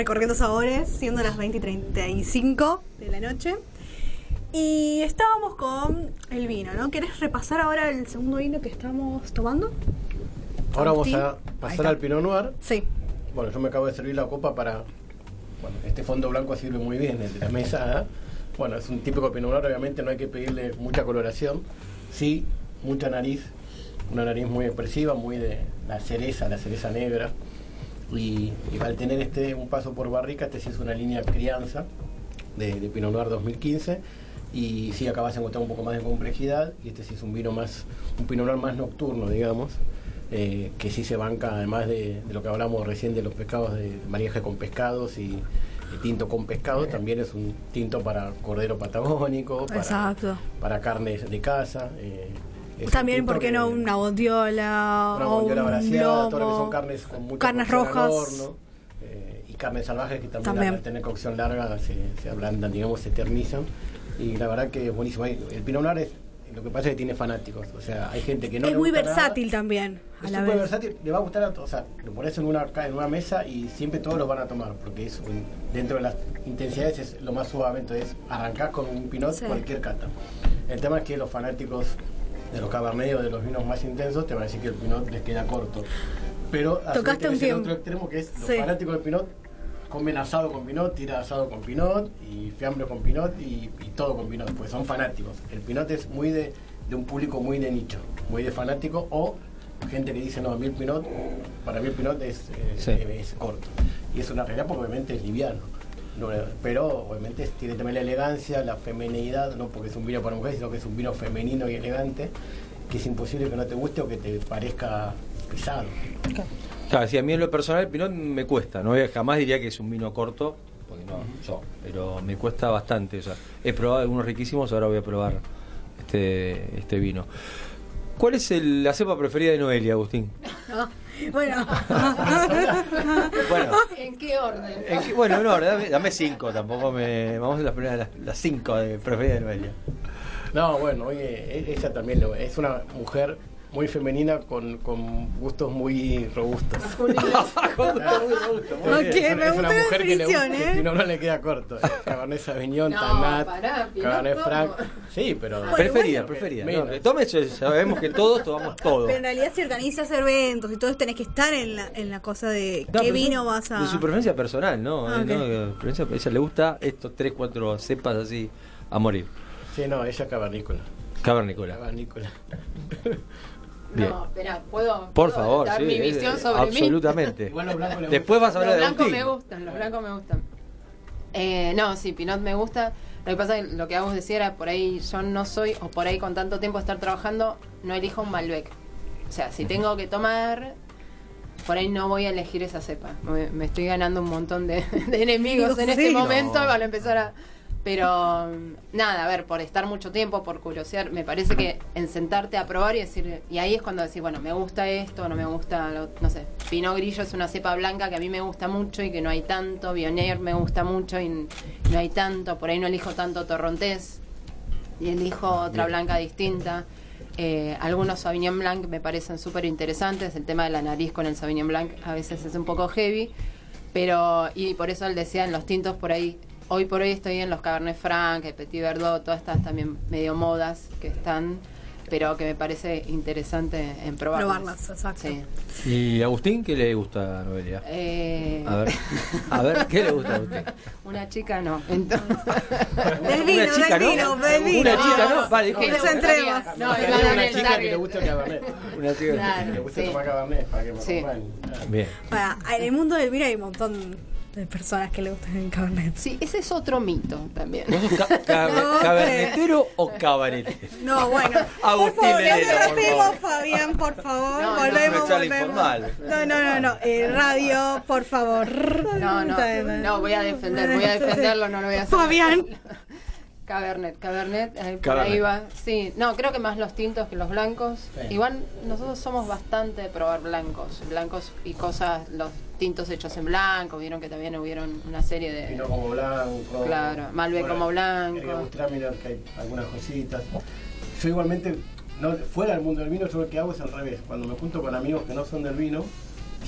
recorriendo sabores, siendo las 20 y 35 de la noche. Y estábamos con el vino, ¿no? ¿Querés repasar ahora el segundo vino que estamos tomando? Ahora vamos a pasar al Pinot Noir. Sí. Bueno, yo me acabo de servir la copa para. Bueno, este fondo blanco sirve muy bien, el de la mesa. ¿eh? Bueno, es un típico Pinot Noir, obviamente no hay que pedirle mucha coloración. Sí, mucha nariz. Una nariz muy expresiva, muy de la cereza, la cereza negra. Y, y al tener este un paso por barrica, este sí es una línea crianza de, de Pinot Noir 2015. Y sí, acá vas a encontrar un poco más de complejidad. Y este sí es un vino más, un Pinot Noir más nocturno, digamos. eh, que sí se banca, además de, de lo que hablamos recién de los pescados, de mariaje con pescados y, tinto con pescado, también es un tinto para cordero patagónico, para, Exacto. para carnes de casa. eh, También, ¿por qué no una bondiola una o bondiola un braseada, todo lo que son carnes con mucha carnes rojas? horno, eh, y carnes salvajes que también, También. al tener cocción larga se, se ablandan, digamos, se eternizan. Y la verdad que es buenísimo. El Pinot Noir es, lo que pasa es que tiene fanáticos, o sea, hay gente que no es le muy gusta nada. versátil también, a Es la vez. versátil, le va a gustar a todos, o sea, lo pones en una, en una mesa y siempre todos lo van a tomar, porque es un- dentro de las intensidades es lo más suave, entonces arrancás con un pinot Sí. cualquier cata. El tema es que los fanáticos de los cabernet o de los vinos más intensos te van a decir que el pinot les queda corto. Pero Tocaste un tiempo. otro extremo que es los Sí. fanáticos del pinot comen asado con pinot, tira asado con pinot y fiambre con pinot y, y todo con pinot, pues son fanáticos. El pinot es muy de, de un público muy de nicho, muy de fanático o gente que dice, no, a mí el pinot, para mí el pinot es, eh, Sí. es corto. Y es una realidad porque obviamente es liviano. No, pero obviamente tiene también la elegancia, la femenidad, no porque es un vino para mujeres, sino que es un vino femenino y elegante, que es imposible que no te guste o que te parezca pesado. Claro, si a mí en lo personal el Pinot me cuesta, no jamás diría que es un vino corto, porque no, yo, pero me cuesta bastante. O sea, he probado algunos riquísimos, ahora voy a probar este, este vino. ¿Cuál es el- la cepa preferida de Noelia, Agustín? Bueno, Bueno, ¿En qué orden? en qué- bueno, no, dame, dame cinco, tampoco me. Vamos a las primeras, las, las cinco de preferidas de Noelia. No, bueno, oye, e- ella también lo- es una mujer muy femenina con, con gustos muy robustos. Ok, es, me una- es una mujer que le gusta, ¿eh? que Pinot no le queda corto. Cabernet Sauvignon, No, Tanat, pará, Cabernet. Franc. Sí, pero... Bueno, preferida, preferida. Mira. No, tome sabemos que todos tomamos todo. pero en realidad si organizas eventos y todo, tenés que estar en la, en la cosa de No, qué vino vas a... De su preferencia personal, ¿no? Ah, Eh. ¿no? Preferencia- ella le gusta estos tres, cuatro cepas así a morir. Sí, no, ella es cavernícola. Cavernícola. Cavernícola. Bien. No, espera, ¿puedo, Por favor, dar sí. mi visión sobre mí? absolutamente. Los blancos le Después vas a Los hablar de blancos Agustín. me gustan, los blancos me gustan. Eh, no, sí, Pinot me gusta. Lo que pasa es que lo que vos decía era por ahí yo no soy, o por ahí con tanto tiempo estar trabajando, no elijo un Malbec. O sea, si tengo que tomar, por ahí no voy a elegir esa cepa. Me, me estoy ganando un montón de, de enemigos en este momento para empezar a... Pero mm, nada, a ver, por estar mucho tiempo, por curiosear, me parece que en sentarte a probar y decir, y ahí es cuando decís, bueno, me gusta esto, no me gusta, lo- no sé, Pinot Grillo es una cepa blanca que a mí me gusta mucho y que no hay tanto, Viognier me gusta mucho y no hay tanto, por ahí no elijo tanto Torrontés y elijo otra blanca distinta. Eh, algunos Sauvignon Blanc me parecen súper interesantes, el tema de la nariz con el Sauvignon Blanc a veces es un poco heavy, pero, y por eso él decía en los tintos por ahí, hoy por hoy estoy en los Cabernet Franc, el Petit Verdot, todas estas también medio modas que están, pero que me parece interesante en probarlas. Probarlas, exacto. Sí. ¿Y Agustín qué le gusta a Noelia? Eh, A ver, a ver, ¿qué le gusta a Agustín? Una chica no. Entonces, Del vino, Una chica, del ¿no? vino, del vino. Una chica, ¿no? Vale, Que. No, a dar una chica que le gusta el cabernet. Una chica. Claro. Que le gusta sí. tomar cabernet para que me Sí. acompañe. Bien. Para, en el mundo del vino hay un montón de personas que le gustan el cabernet. Sí, ese es otro mito también. ¿Vos sos ca- ca- No, cabernetero o cabaret? No, bueno. por Agustín favor, no por favor. Fabián, por favor. No, no, volvemos, volvemos. No, no, no, no. Eh, radio, por favor. No, no, no, voy a defender, voy a defenderlo, no lo voy a hacer. Fabián. Cabernet, Cabernet, eh, por Cabernet. ahí va. Sí, no, creo que más los tintos que los blancos. Sí. Igual nosotros somos bastante de probar blancos, blancos y cosas, los tintos hechos en blanco, vieron que también hubieron una serie de... Vino como blanco. Claro, Malbec como blanco. Traminer, que hay algunas cositas. Yo igualmente, no, fuera del mundo del vino, yo lo que hago es al revés. Cuando me junto con amigos que no son del vino,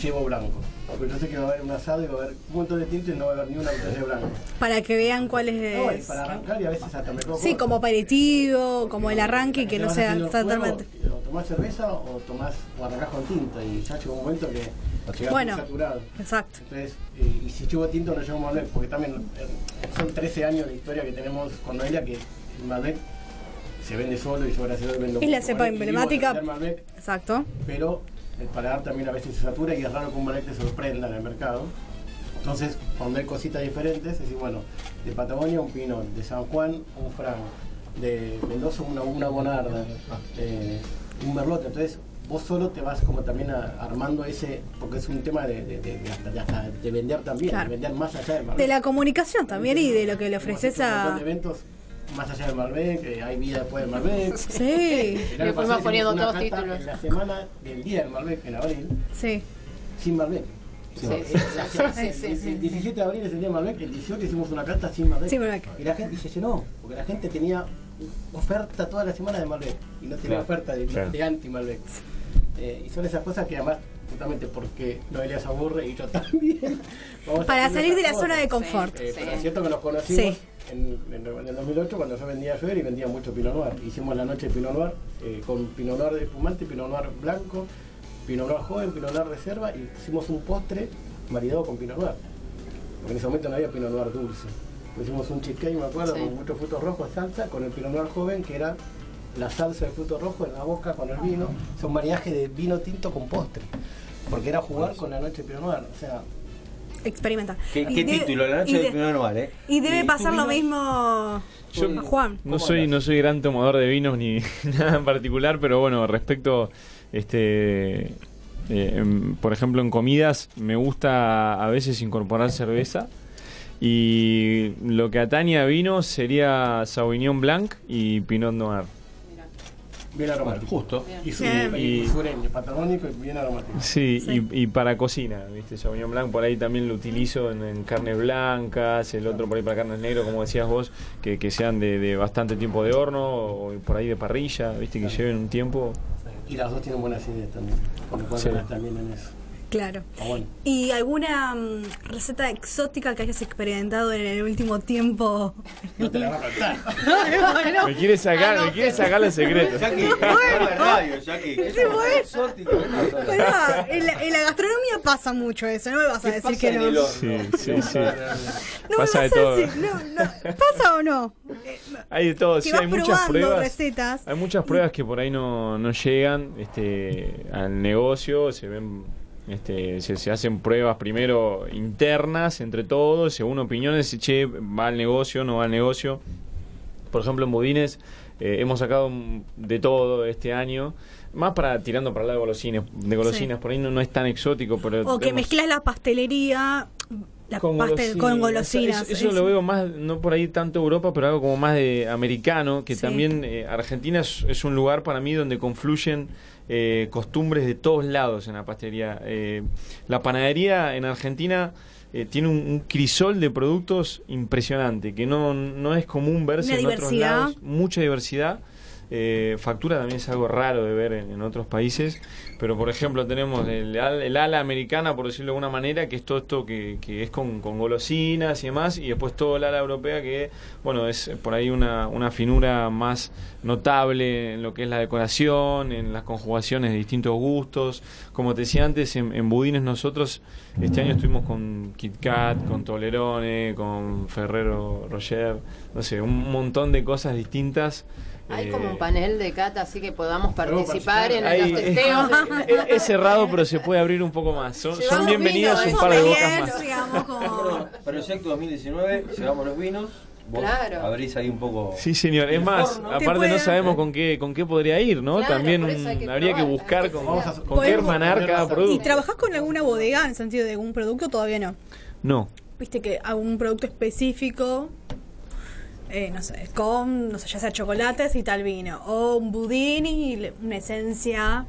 llevo blanco. Porque yo sé que va a haber un asado y va a haber un montón de tinto y no va a haber ni una botella de blanco. Para que vean cuál No, y es. para arrancar y a veces hasta me cojo. Sí, como aperitivo, como el arranque y que no sea totalmente. O tomás cerveza o tomás o arrancás con tinto y ya llega un momento que llegás Bueno. muy saturado. Exacto. Entonces, eh, y si llevo tinto no llevo Malbec, porque también eh, son 13 años de historia que tenemos con Noelia que el Malbec se vende solo y yo gracias a Dios vendo Es la cepa emblemática. Malbec, Exacto. pero el paladar también a veces se satura y es raro que un te sorprenda en el mercado. Entonces, cuando hay cositas diferentes, es decir, bueno, de Patagonia un Pinot, de San Juan un Franc, de Mendoza una, una Bonarda, eh, un Merlot. Entonces, vos solo te vas como también a- armando ese, porque es un tema de, de, de- hasta, vender también, Claro. de vender más allá del Malbec. De la comunicación también y de lo que le ofreces a. eventos más allá del Malbec, que hay vida después del Malbec. Sí, Le fuimos poniendo todos títulos. En la semana del día del Malbec, en abril, sí. sin Malbec. Sí, Eh, sí, sí, el- sí, el, sí. el 17 de abril es el día del Malbec, el 18 hicimos una carta sin Malbec. Sin Malbec. Y la gente se llenó, porque la gente tenía oferta toda la semana de Malbec y no tenía Claro, oferta de, claro. de anti-Malbec. Eh, y son esas cosas que además, justamente porque Noelia se aburre y yo también. vamos Para salir de la zona de confort. Eh, Sí. pero es cierto que nos conocimos Sí. En, en- en el 2008 cuando yo vendía Joder y vendía mucho Pinot Noir. Hicimos la noche de Pinot Noir eh, con Pinot Noir de espumante, Pinot Noir blanco, Pinot Noir joven, Pinot Noir reserva y hicimos un postre maridado con Pinot Noir. Porque en ese momento no había Pinot Noir dulce. Hicimos un cheesecake, me acuerdo, Sí. con muchos frutos rojos, salsa, con el Pinot Noir joven que era la salsa de frutos rojos en la boca con el vino. Es un mariaje de vino tinto con postre. Porque era jugar con la noche de Pinot Noir. O sea, Experimenta. ¿Qué, Y qué debe- título? La noche de- de Pinot Noir, ¿eh? Y debe ¿Y pasar lo vino? mismo Yo Juan. no ¿Cómo soy, no soy gran tomador de vinos ni nada en particular, pero bueno, respecto, este, eh, em, por ejemplo, en comidas me gusta a veces incorporar cerveza y lo que atañe a vinos sería Sauvignon Blanc y Pinot Noir. Bien aromático. Justo. Y, su- Bien. y Y- sureño, patagónico y bien aromático. Sí, Sí. Y, y para cocina, ¿viste? Sauvignon Blanc por ahí también lo utilizo en, en carnes blancas, el otro por ahí para carnes negras, como decías vos, que, que sean de, de bastante tiempo de horno o por ahí de parrilla, ¿viste? Que lleven un tiempo. Y las dos tienen buenas ideas también. Por lo cual Sí. también en eso. Claro. Bueno. ¿Y alguna mm, receta exótica que hayas experimentado en el último tiempo? No te la va a contar. bueno, Me quiere sacar, me quiere sacar los secretos. Jackie, la radio, Jackie. Sí, bueno. En, la, en la gastronomía pasa mucho eso, no me vas a ¿Qué decir pasa que en no. el horno? Sí, sí, sí. No Pasa me de vas a todo. decir, no, no, ¿pasa o no? Eh, Hay de todo, que sí, vas hay muchas pruebas. recetas. Hay muchas pruebas que por ahí no, no llegan este, al negocio, se ven, este, se, se hacen pruebas primero internas entre todos, según opiniones, che, va al negocio, no va al negocio. Por ejemplo, en Budines eh, hemos sacado de todo este año, más para tirando para el lado de golosinas, de golosinas, Sí. por ahí no, no es tan exótico, pero O que mezclas la pastelería la con golosinas. Eso, eso es- lo veo más, no por ahí tanto Europa, pero algo como más de americano, que Sí. también eh, Argentina es, es un lugar para mí donde confluyen eh, costumbres de todos lados en la pastelería. Eh, la panadería en Argentina eh, tiene un, un crisol de productos impresionante, que no, no es común verse Una en otros lados. Mucha diversidad. Eh, factura también es algo raro de ver en, en otros países, pero por ejemplo tenemos el, al- el ala americana, por decirlo de alguna manera, que es todo esto que, que es con, con golosinas y demás, y después todo el ala europea que, bueno, es por ahí una, una finura más notable en lo que es la decoración, en las conjugaciones de distintos gustos. Como te decía antes, en, en Budines nosotros este año estuvimos con Kit Kat, con Tolerone, con Ferrero Rocher, no sé, un montón de cosas distintas. Hay Eh, como un panel de cata, así que podamos participar en. Ahí- los testeos. Es, es cerrado, pero se puede abrir un poco más. Son, son bienvenidos vino, un par de bocas más. digamos, como... Proyecto 2019, llevamos los vinos. Vos Claro. abrís ahí un poco. Sí, señor. Es más, aparte no sabemos con qué con qué podría ir, ¿no? Claro, También que habría que buscar con, Vamos a- con qué hermanar cada las- ¿Y producto. trabajás con alguna bodega en el sentido de algún producto? Todavía no. No. Viste que algún producto específico, eh, no sé, con, no sé, ya sea chocolates y tal vino, o un budín y una esencia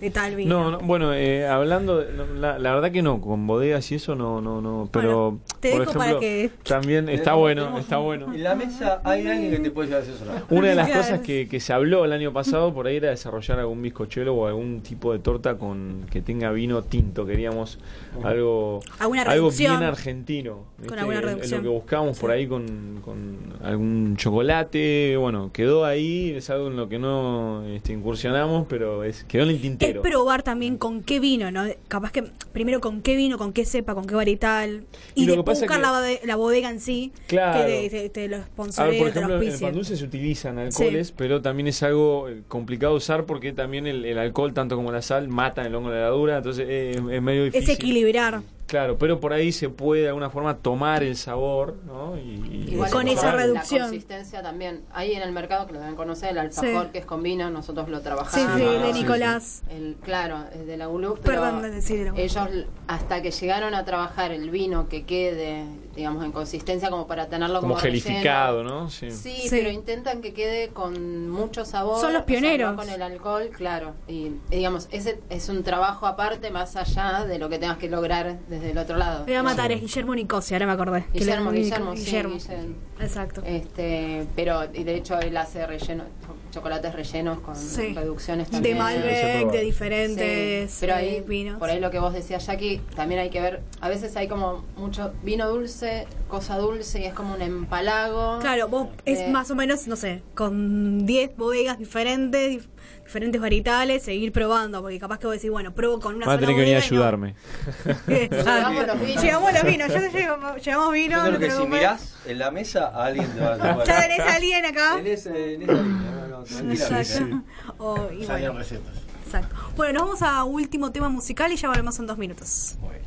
de tal vino. No, no, bueno, eh, hablando, de- no, la, la verdad que no, con bodegas y eso no, no, no, pero Bueno, te por dejo para ejemplo, que- también está bueno, está bueno. En la mesa hay alguien que te puede llegar a asesorar. Una de las cosas que, que se habló el año pasado por ahí era desarrollar algún bizcochuelo o algún tipo de torta con que tenga vino tinto. Queríamos algo, algo reducción. bien argentino. ¿viste? alguna En- en reducción. lo que buscábamos por ahí con, con algún chocolate. Bueno, quedó ahí. Es algo en lo que no este, incursionamos, pero es quedó en el Es probar también con qué vino, ¿no? Capaz que primero con qué vino, con qué cepa, con qué varietal. Y Y, lo que después buscar que- la, la bodega en sí. Claro. Que te, te- te lo A ver, por ejemplo, en el pan dulce se utilizan alcoholes, pero también es algo eh, complicado usar porque también el, el alcohol, tanto como la sal, matan el hongo de la levadura, entonces eh, es medio Es difícil. equilibrar. Claro, pero por ahí se puede de alguna forma tomar el sabor, ¿no? Y, y Igual Con esa la reducción. consistencia también. Ahí en el mercado que lo deben conocer, el alfajor Sí. que es con vino, nosotros lo Sí, trabajamos. sí, Ah, de sí, Nicolás. El, claro, es de la ULU, pero Perdón de decir de la ULU. ellos hasta que llegaron a trabajar el vino que quede, digamos, en consistencia como para tenerlo como como, gelificado, relleno. ¿no? Sí. Sí, Sí. pero intentan que quede con mucho sabor. Son los pioneros. con el alcohol, claro. Y y digamos, ese es un trabajo aparte más allá de lo que tengas que lograr desde el otro lado. Me voy a matar, es Guillermo Nicosia, ahora me acordé. Guillermo, le- Guillermo, sí, Guillermo. Guillermo. Exacto. Este, pero y de hecho él hace relleno, chocolates rellenos con Sí. reducciones De también. ese Malbec, de diferentes Sí, pero ahí, eh, vinos. por ahí lo que vos decías, Jackie, también hay que ver, a veces hay como mucho vino dulce, cosa dulce, y es como un empalago. Claro, vos es más o menos, no sé, con 10 bodegas diferentes, dif- diferentes varietales, seguir probando, porque capaz que vos decís, bueno, pruebo con una Van a sola tener que venir a ayudarme. Exacto. Llevamos los vinos. Llevamos los vinos, yo te llevo, llevamos vino, Yo creo que si mirás en la mesa, alguien te va a tomar. Ya tenés a alguien acá. En, ese, en esa línea, no. O- y bueno, recetas. exacto. Bueno, nos vamos a último tema musical y ya volvemos en dos minutos. Bueno.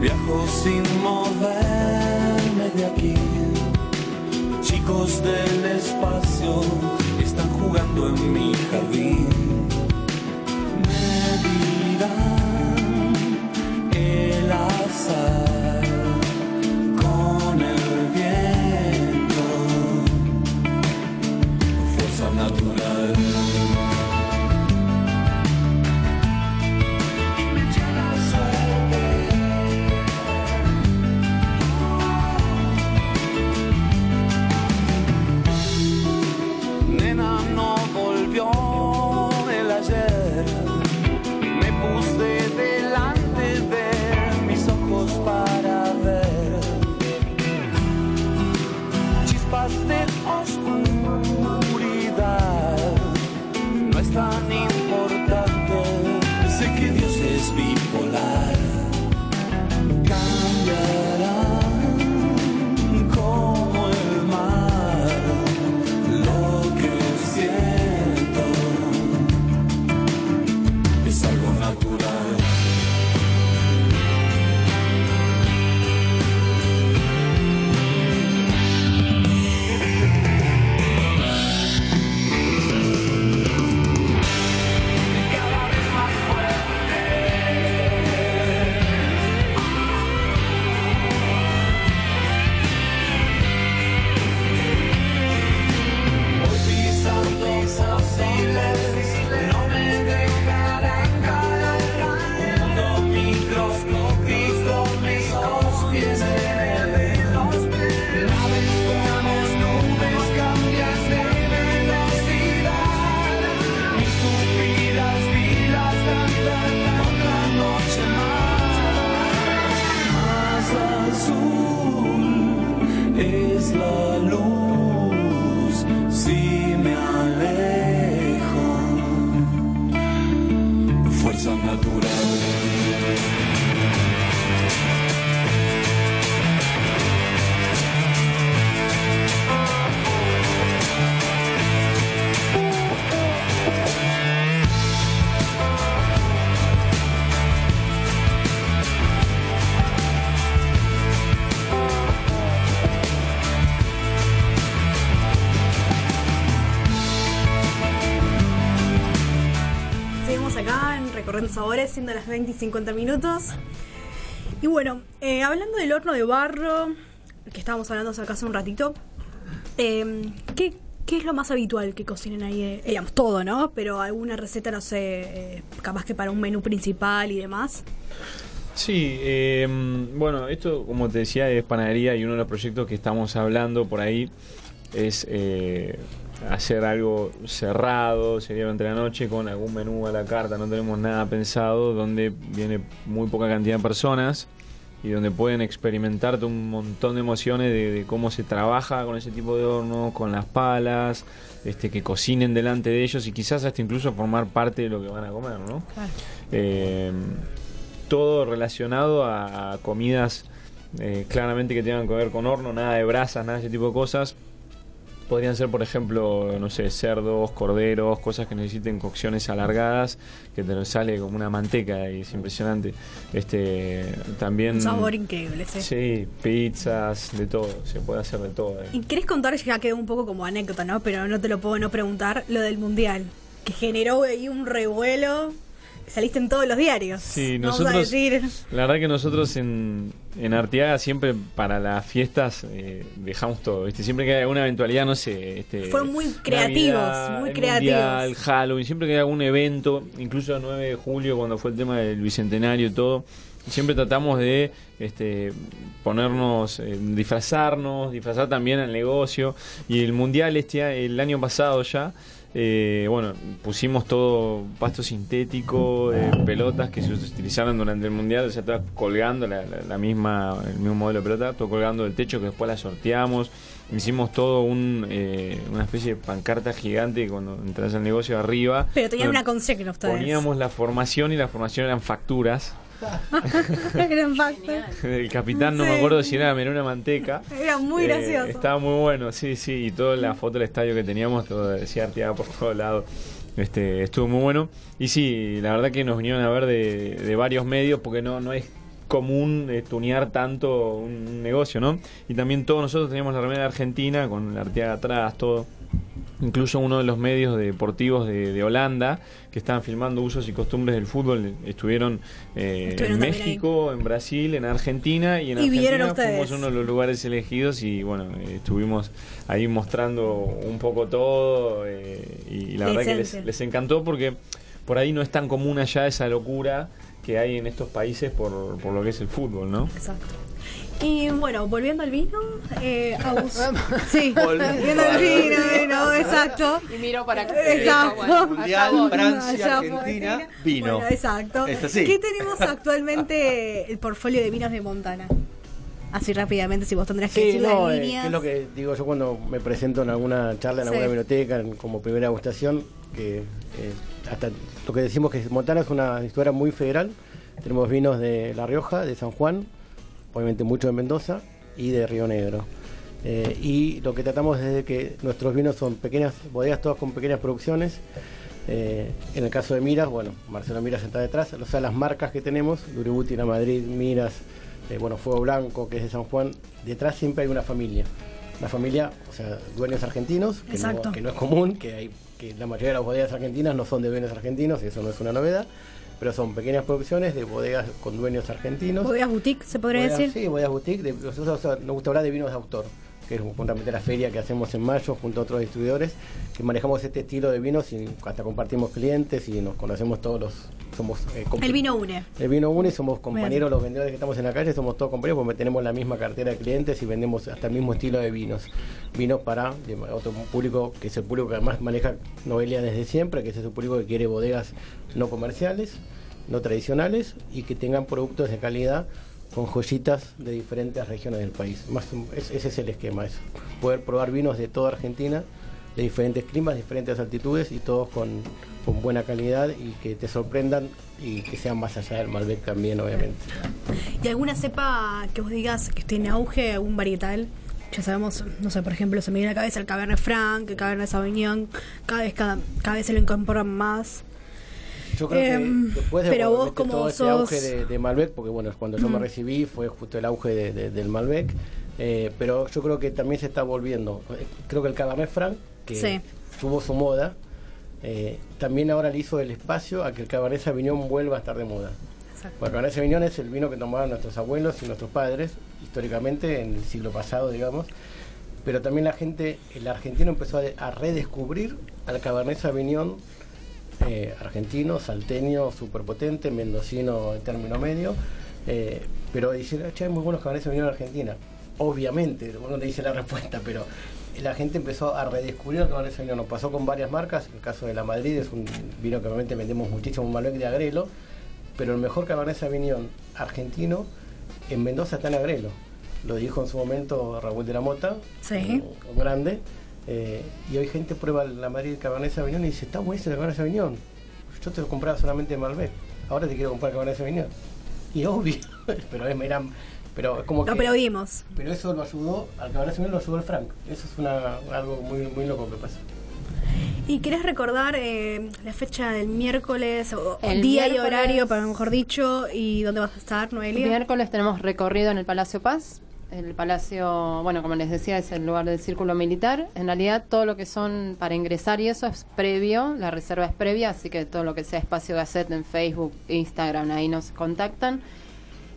Viajo sin moverme de aquí, chicos del espacio están jugando en mi jardín. Me dirán el azar siendo las 20 y 50 minutos. Y bueno, eh, hablando del horno de barro, que estábamos hablando hace un ratito, eh, ¿qué, qué es lo más habitual que cocinen ahí? Eh, todo, ¿no? Pero alguna receta, no sé, eh, capaz que para un menú principal y demás. Sí, eh, bueno, esto como te decía es panadería y uno de los proyectos que estamos hablando por ahí es eh, hacer algo cerrado, sería durante la noche con algún menú a la carta, no tenemos nada pensado, donde viene muy poca cantidad de personas y donde pueden experimentar un montón de emociones de, de cómo se trabaja con ese tipo de horno, con las palas, este, que cocinen delante de ellos y quizás hasta incluso formar parte de lo que van a comer, ¿no? Eh, todo relacionado a, a comidas eh, claramente que tengan que ver con horno, nada de brasas, nada de ese tipo de cosas. Podrían ser, por ejemplo, no sé, cerdos, corderos, cosas que necesiten cocciones alargadas, que te sale como una manteca y es impresionante. Este, también. Un sabor increíble, sí. Sí, pizzas, de todo, se puede hacer de todo. eh. Y querés contar, ya quedó un poco como anécdota, ¿no? Pero no te lo puedo no preguntar, lo del mundial, que generó ahí un revuelo. Saliste en todos los diarios. Sí, Vamos a decir. la verdad que nosotros en, en Arteaga siempre para las fiestas eh, dejamos todo, ¿viste? Siempre que hay alguna eventualidad, no sé, este, Fueron muy creativos, muy el creativos. Mundial, Halloween, siempre que hay algún evento, incluso el 9 de julio cuando fue el tema del bicentenario y todo, siempre tratamos de este, ponernos, eh, disfrazarnos, disfrazar también al negocio y el mundial este el año pasado ya eh, bueno, pusimos todo pasto sintético, eh, pelotas que se utilizaron durante el mundial, o sea, estaba colgando la, la- la misma, el mismo modelo de pelota, todo colgando del techo que después la sorteamos. Hicimos todo un, eh, una especie de pancarta gigante cuando entras al negocio arriba. Pero tenían Bueno, una consigna ustedes. Poníamos la formación y la formación eran facturas. Gran. El capitán no Sí. me acuerdo si era menú una manteca. Era muy Eh, gracioso. estaba muy bueno, sí, sí. Y toda la foto del estadio que teníamos, todo decía Arteaga por todos lados. Este, estuvo muy bueno. Y sí, la verdad que nos vinieron a ver de, de varios medios porque no, no es común eh, tunear tanto un, un negocio, ¿no? Y también todos nosotros teníamos la remera de Argentina con la Arteaga atrás, todo. Incluso uno de los medios deportivos de, de Holanda que estaban filmando usos y costumbres del fútbol estuvieron, eh, Estuvieron en ahí. México, en Brasil, en Argentina y en Y Argentina fuimos uno de los lugares elegidos y bueno, eh, estuvimos ahí mostrando un poco todo eh, y la La verdad que les, les encantó porque por ahí no es tan común allá esa locura que hay en estos países por, por lo que es el fútbol, ¿no? Exacto. Y bueno, volviendo al vino, eh, sí, Volviendo al vino, vino, exacto. Y miro para acá. Exacto. Mundial. Francia, Allá, Argentina, Argentina. vino. Bueno, exacto. ¿Qué tenemos actualmente el portfolio de vinos de Montana? Así rápidamente, si vos tendrás que Sí, decir no, las eh, líneas. que es lo que digo yo cuando me presento en alguna charla en Sí. alguna biblioteca en- como primera degustación, que eh, hasta lo que decimos que Montana es una historia muy federal. Tenemos vinos de La Rioja, de San Juan, obviamente mucho de Mendoza y de Río Negro. Eh, y lo que tratamos es de que nuestros vinos son pequeñas bodegas, todas con pequeñas producciones. Eh, en el caso de Miras, bueno, Marcelo Miras está detrás, o sea, las marcas que tenemos, Duributi, La Madrid, Miras, eh, bueno, Fuego Blanco, que es de San Juan, detrás siempre hay una familia. Una familia, o sea, dueños argentinos, que, no, que no es común, que, hay, que la mayoría de las bodegas argentinas no son de dueños argentinos, y eso no es una novedad, pero son pequeñas producciones de bodegas con dueños argentinos. Bodegas boutique, se podría Bodegas- decir. Sí, bodegas boutique. de- nosotros nos gusta hablar de vinos de autor, que es justamente la feria que hacemos en mayo junto a otros distribuidores, que manejamos este estilo de vinos y hasta compartimos clientes y nos conocemos todos los... somos eh, El vino une. el vino une, somos compañeros, los vendedores que estamos en la calle, somos todos compañeros porque tenemos la misma cartera de clientes y vendemos hasta el mismo estilo de vinos. Vinos para de otro público, que es el público que además maneja Noelia desde siempre, que es ese público que quiere bodegas no comerciales, no tradicionales y que tengan productos de calidad con joyitas de diferentes regiones del país. Ese es el esquema, es poder probar vinos de toda Argentina, de diferentes climas, diferentes altitudes y todos con, con buena calidad y que te sorprendan y que sean más allá del Malbec también, obviamente. ¿Y alguna cepa que vos digas que esté en auge, algún varietal? Ya sabemos, no sé, por ejemplo, se me viene a la cabeza el Cabernet Franc, el Cabernet Sauvignon, cada vez, cada, cada vez se lo incorporan más. Yo creo Em, que después de pero vos obviamente, como todo ese sos- auge de, de Malbec, porque bueno, cuando yo me recibí fue justo el auge de- de- del Malbec, eh, pero yo creo que también se está volviendo. Eh, Creo que el Cabernet Franc, que Sí. tuvo su moda, eh, también ahora le hizo el espacio a que el Cabernet Sauvignon vuelva a estar de moda. Exacto. Cabernet Sauvignon es el vino que tomaban nuestros abuelos y nuestros padres, históricamente, en el siglo pasado, digamos. Pero también la gente, el argentino empezó a, a redescubrir al Cabernet Sauvignon eh, argentino, salteño, superpotente, mendocino en término medio. eh, pero dicen, che, hay muy buenos Cabernet Sauvignon en Argentina. Obviamente, uno te dice la respuesta, pero la gente empezó a redescubrir el Cabernet Sauvignon. Nos pasó con varias marcas. El caso de la Madrid es un vino que obviamente vendemos muchísimo, un Malbec de Agrelo pero el mejor Cabernet Sauvignon argentino en Mendoza está en Agrelo. Lo dijo en su momento Raúl de la Mota, Sí. grande. Eh, y hoy gente prueba la Madrid Cabernet Sauvignon y dice, está buenísimo el Cabernet Sauvignon. Yo te lo compraba solamente en Malbec. Ahora te quiero comprar Cabernet Sauvignon. Y obvio, pero es, era- pero es como Lo que... aplaudimos. Pero eso lo ayudó, al Cabernet Sauvignon lo ayudó el Frank. Eso es una, algo muy, muy loco que pasa. ¿Y querés recordar eh, la fecha del miércoles, o El día y horario, para mejor dicho, y dónde vas a estar, El Noelia? miércoles tenemos recorrido en el Palacio Paz. El palacio, bueno, como les decía, es el lugar del círculo militar. En realidad, todo lo que son para ingresar y eso es previo, la reserva es previa, así que todo lo que sea espacio Gazette en Facebook, Instagram, ahí nos contactan.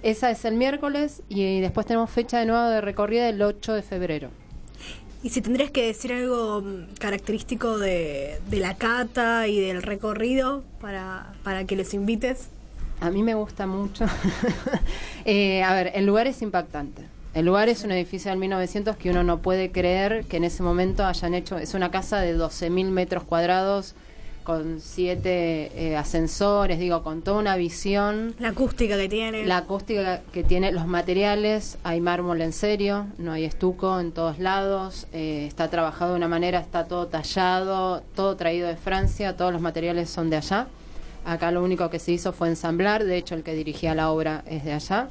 Esa es el miércoles y después tenemos fecha de nuevo de recorrida el 8 de febrero. Y si tendrías que decir algo mm, característico de, de la cata y del recorrido para, para que les invites. A mí me gusta mucho. Eh, a ver, el lugar es impactante. El lugar es un edificio del 1900 que uno no puede creer que en ese momento hayan hecho. Es una casa de 12.000 metros cuadrados con siete eh, ascensores, digo, con toda una visión. La acústica que tiene. La acústica que tiene, los materiales, hay mármol en serio, no hay estuco en todos lados, eh, está trabajado de una manera, está todo tallado, todo traído de Francia, todos los materiales son de allá. Acá lo único que se hizo fue ensamblar, de hecho el que dirigía la obra es de allá.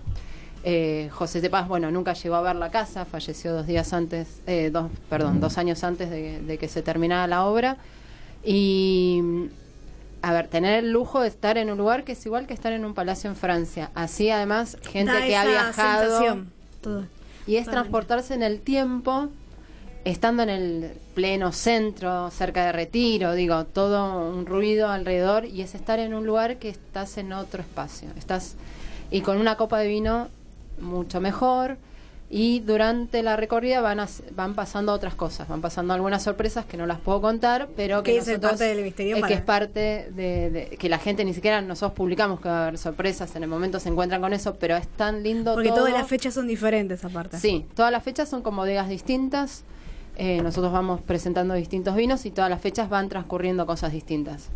Eh, José de Paz, bueno, nunca llegó a ver la casa, falleció dos días antes, eh, dos, perdón, dos años antes de, de que se terminara la obra. Y a ver, tener el lujo de estar en un lugar que es igual que estar en un palacio en Francia. Así además, gente Da que ha viajado todo. y es transportarse en el tiempo, estando en el pleno centro, cerca de Retiro, digo, todo un ruido alrededor y es estar en un lugar que estás en otro espacio. Estás y con una copa de vino mucho mejor. Y durante la recorrida van, a- van pasando otras cosas, van pasando algunas sorpresas que no las puedo contar, pero que es parte del misterio eh, que es parte de, de- que la gente ni siquiera nosotros publicamos que va a haber sorpresas, en el momento se encuentran con eso, pero es tan lindo Porque todo. todas las fechas son diferentes aparte. Sí, todas las fechas son con bodegas distintas. Eh, nosotros vamos presentando distintos vinos y todas las fechas van transcurriendo cosas distintas.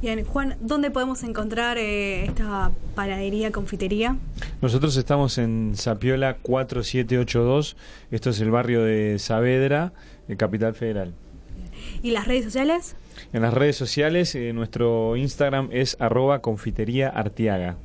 Bien, Juan, ¿dónde podemos encontrar eh, esta panadería, confitería? Nosotros estamos en Sapiola 4782. Esto es el barrio de Saavedra, eh, Capital Federal. ¿Y las redes sociales? En las redes sociales, eh, nuestro Instagram es arroba confitería artiaga.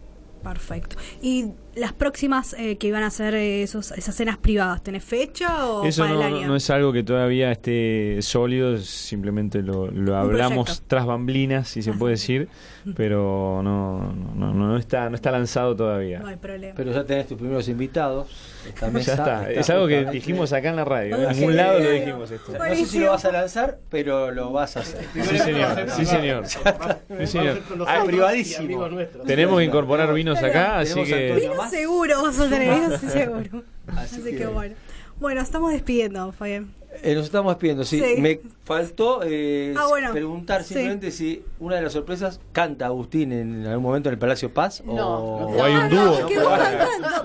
Perfecto. ¿Y las próximas eh, que van a ser eh, esos, esas cenas privadas, tenés fecha o Eso para no, el año? no es algo que todavía esté sólido, simplemente lo, lo hablamos tras bamblinas, si se puede decir, pero no, no, no, no está, no está lanzado todavía. No hay problema. Pero ya tenés tus primeros invitados. Esta Ya está, es algo que dijimos acá en la radio, en ningún lado lo dijimos esto. No sé si lo vas a lanzar, pero lo vas a hacer. Sí, señor, sí, señor. Sí, señor. Ah, privadísimo. Tenemos que incorporar vinos acá, así que... Seguro vas a tener, vino seguro. Así Así, que, que- bueno. Bueno, estamos despidiendo, Fabián. Eh, nos estamos despidiendo, sí. Sí. Me faltó eh, Ah, bueno. preguntar Sí. simplemente si una de las sorpresas canta Agustín en algún momento en el Palacio Paz No. o... O hay un dúo.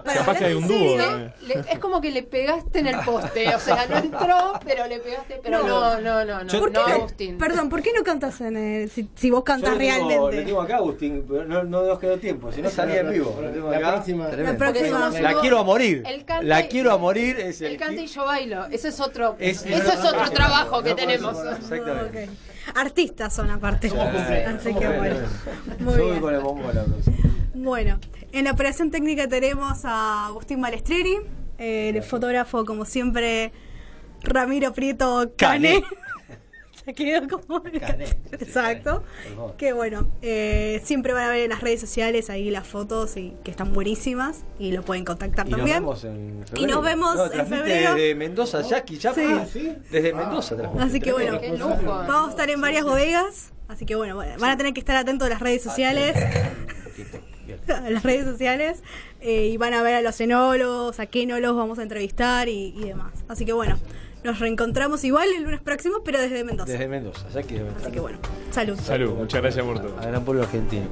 Capaz que hay un dúo. eh. Es como que le pegaste en el poste, o sea, no entró, pero le pegaste, pero no, no, no, no, no, ¿Por qué no- Agustín. Perdón, ¿por qué no cantas en el, si, si vos Yo cantas lo tengo- realmente? Lo tengo acá, Agustín, pero no, no nos quedó tiempo, si no salía en vivo. La próxima-. La próxima- quiero a morir. La quiero a morir es el... Él canta y yo bailo, ese es otro. Es Eso es otro trabajo que tenemos. Exactamente. Artistas son aparte. Así somos que bueno. Muy bien. Bueno, en la operación técnica tenemos a Agustín Balestrieri, el fotógrafo, como siempre, Ramiro Prieto Cane. Se quedó como. Exacto. Que bueno, eh, siempre van a ver en las redes sociales ahí las fotos y que están buenísimas y lo pueden contactar Y nos también. vemos en febrero. Y nos vemos No, en febrero. Desde Mendoza, Jackie, ya Sí. fue. Ah, ¿sí? Desde Mendoza transmite. Así que bueno, vamos a estar en varias bodegas. Así que bueno, bueno, van a tener que estar atentos a las redes sociales. a las redes sociales eh, y van a ver a los enólogos, a qué enólogos vamos a entrevistar y, y demás. Así que bueno, nos reencontramos igual el lunes próximo, pero desde Mendoza. Desde Mendoza, de Mendoza. Así que bueno, salud. Salud, muchas gracias por todo. A gran pueblo argentino.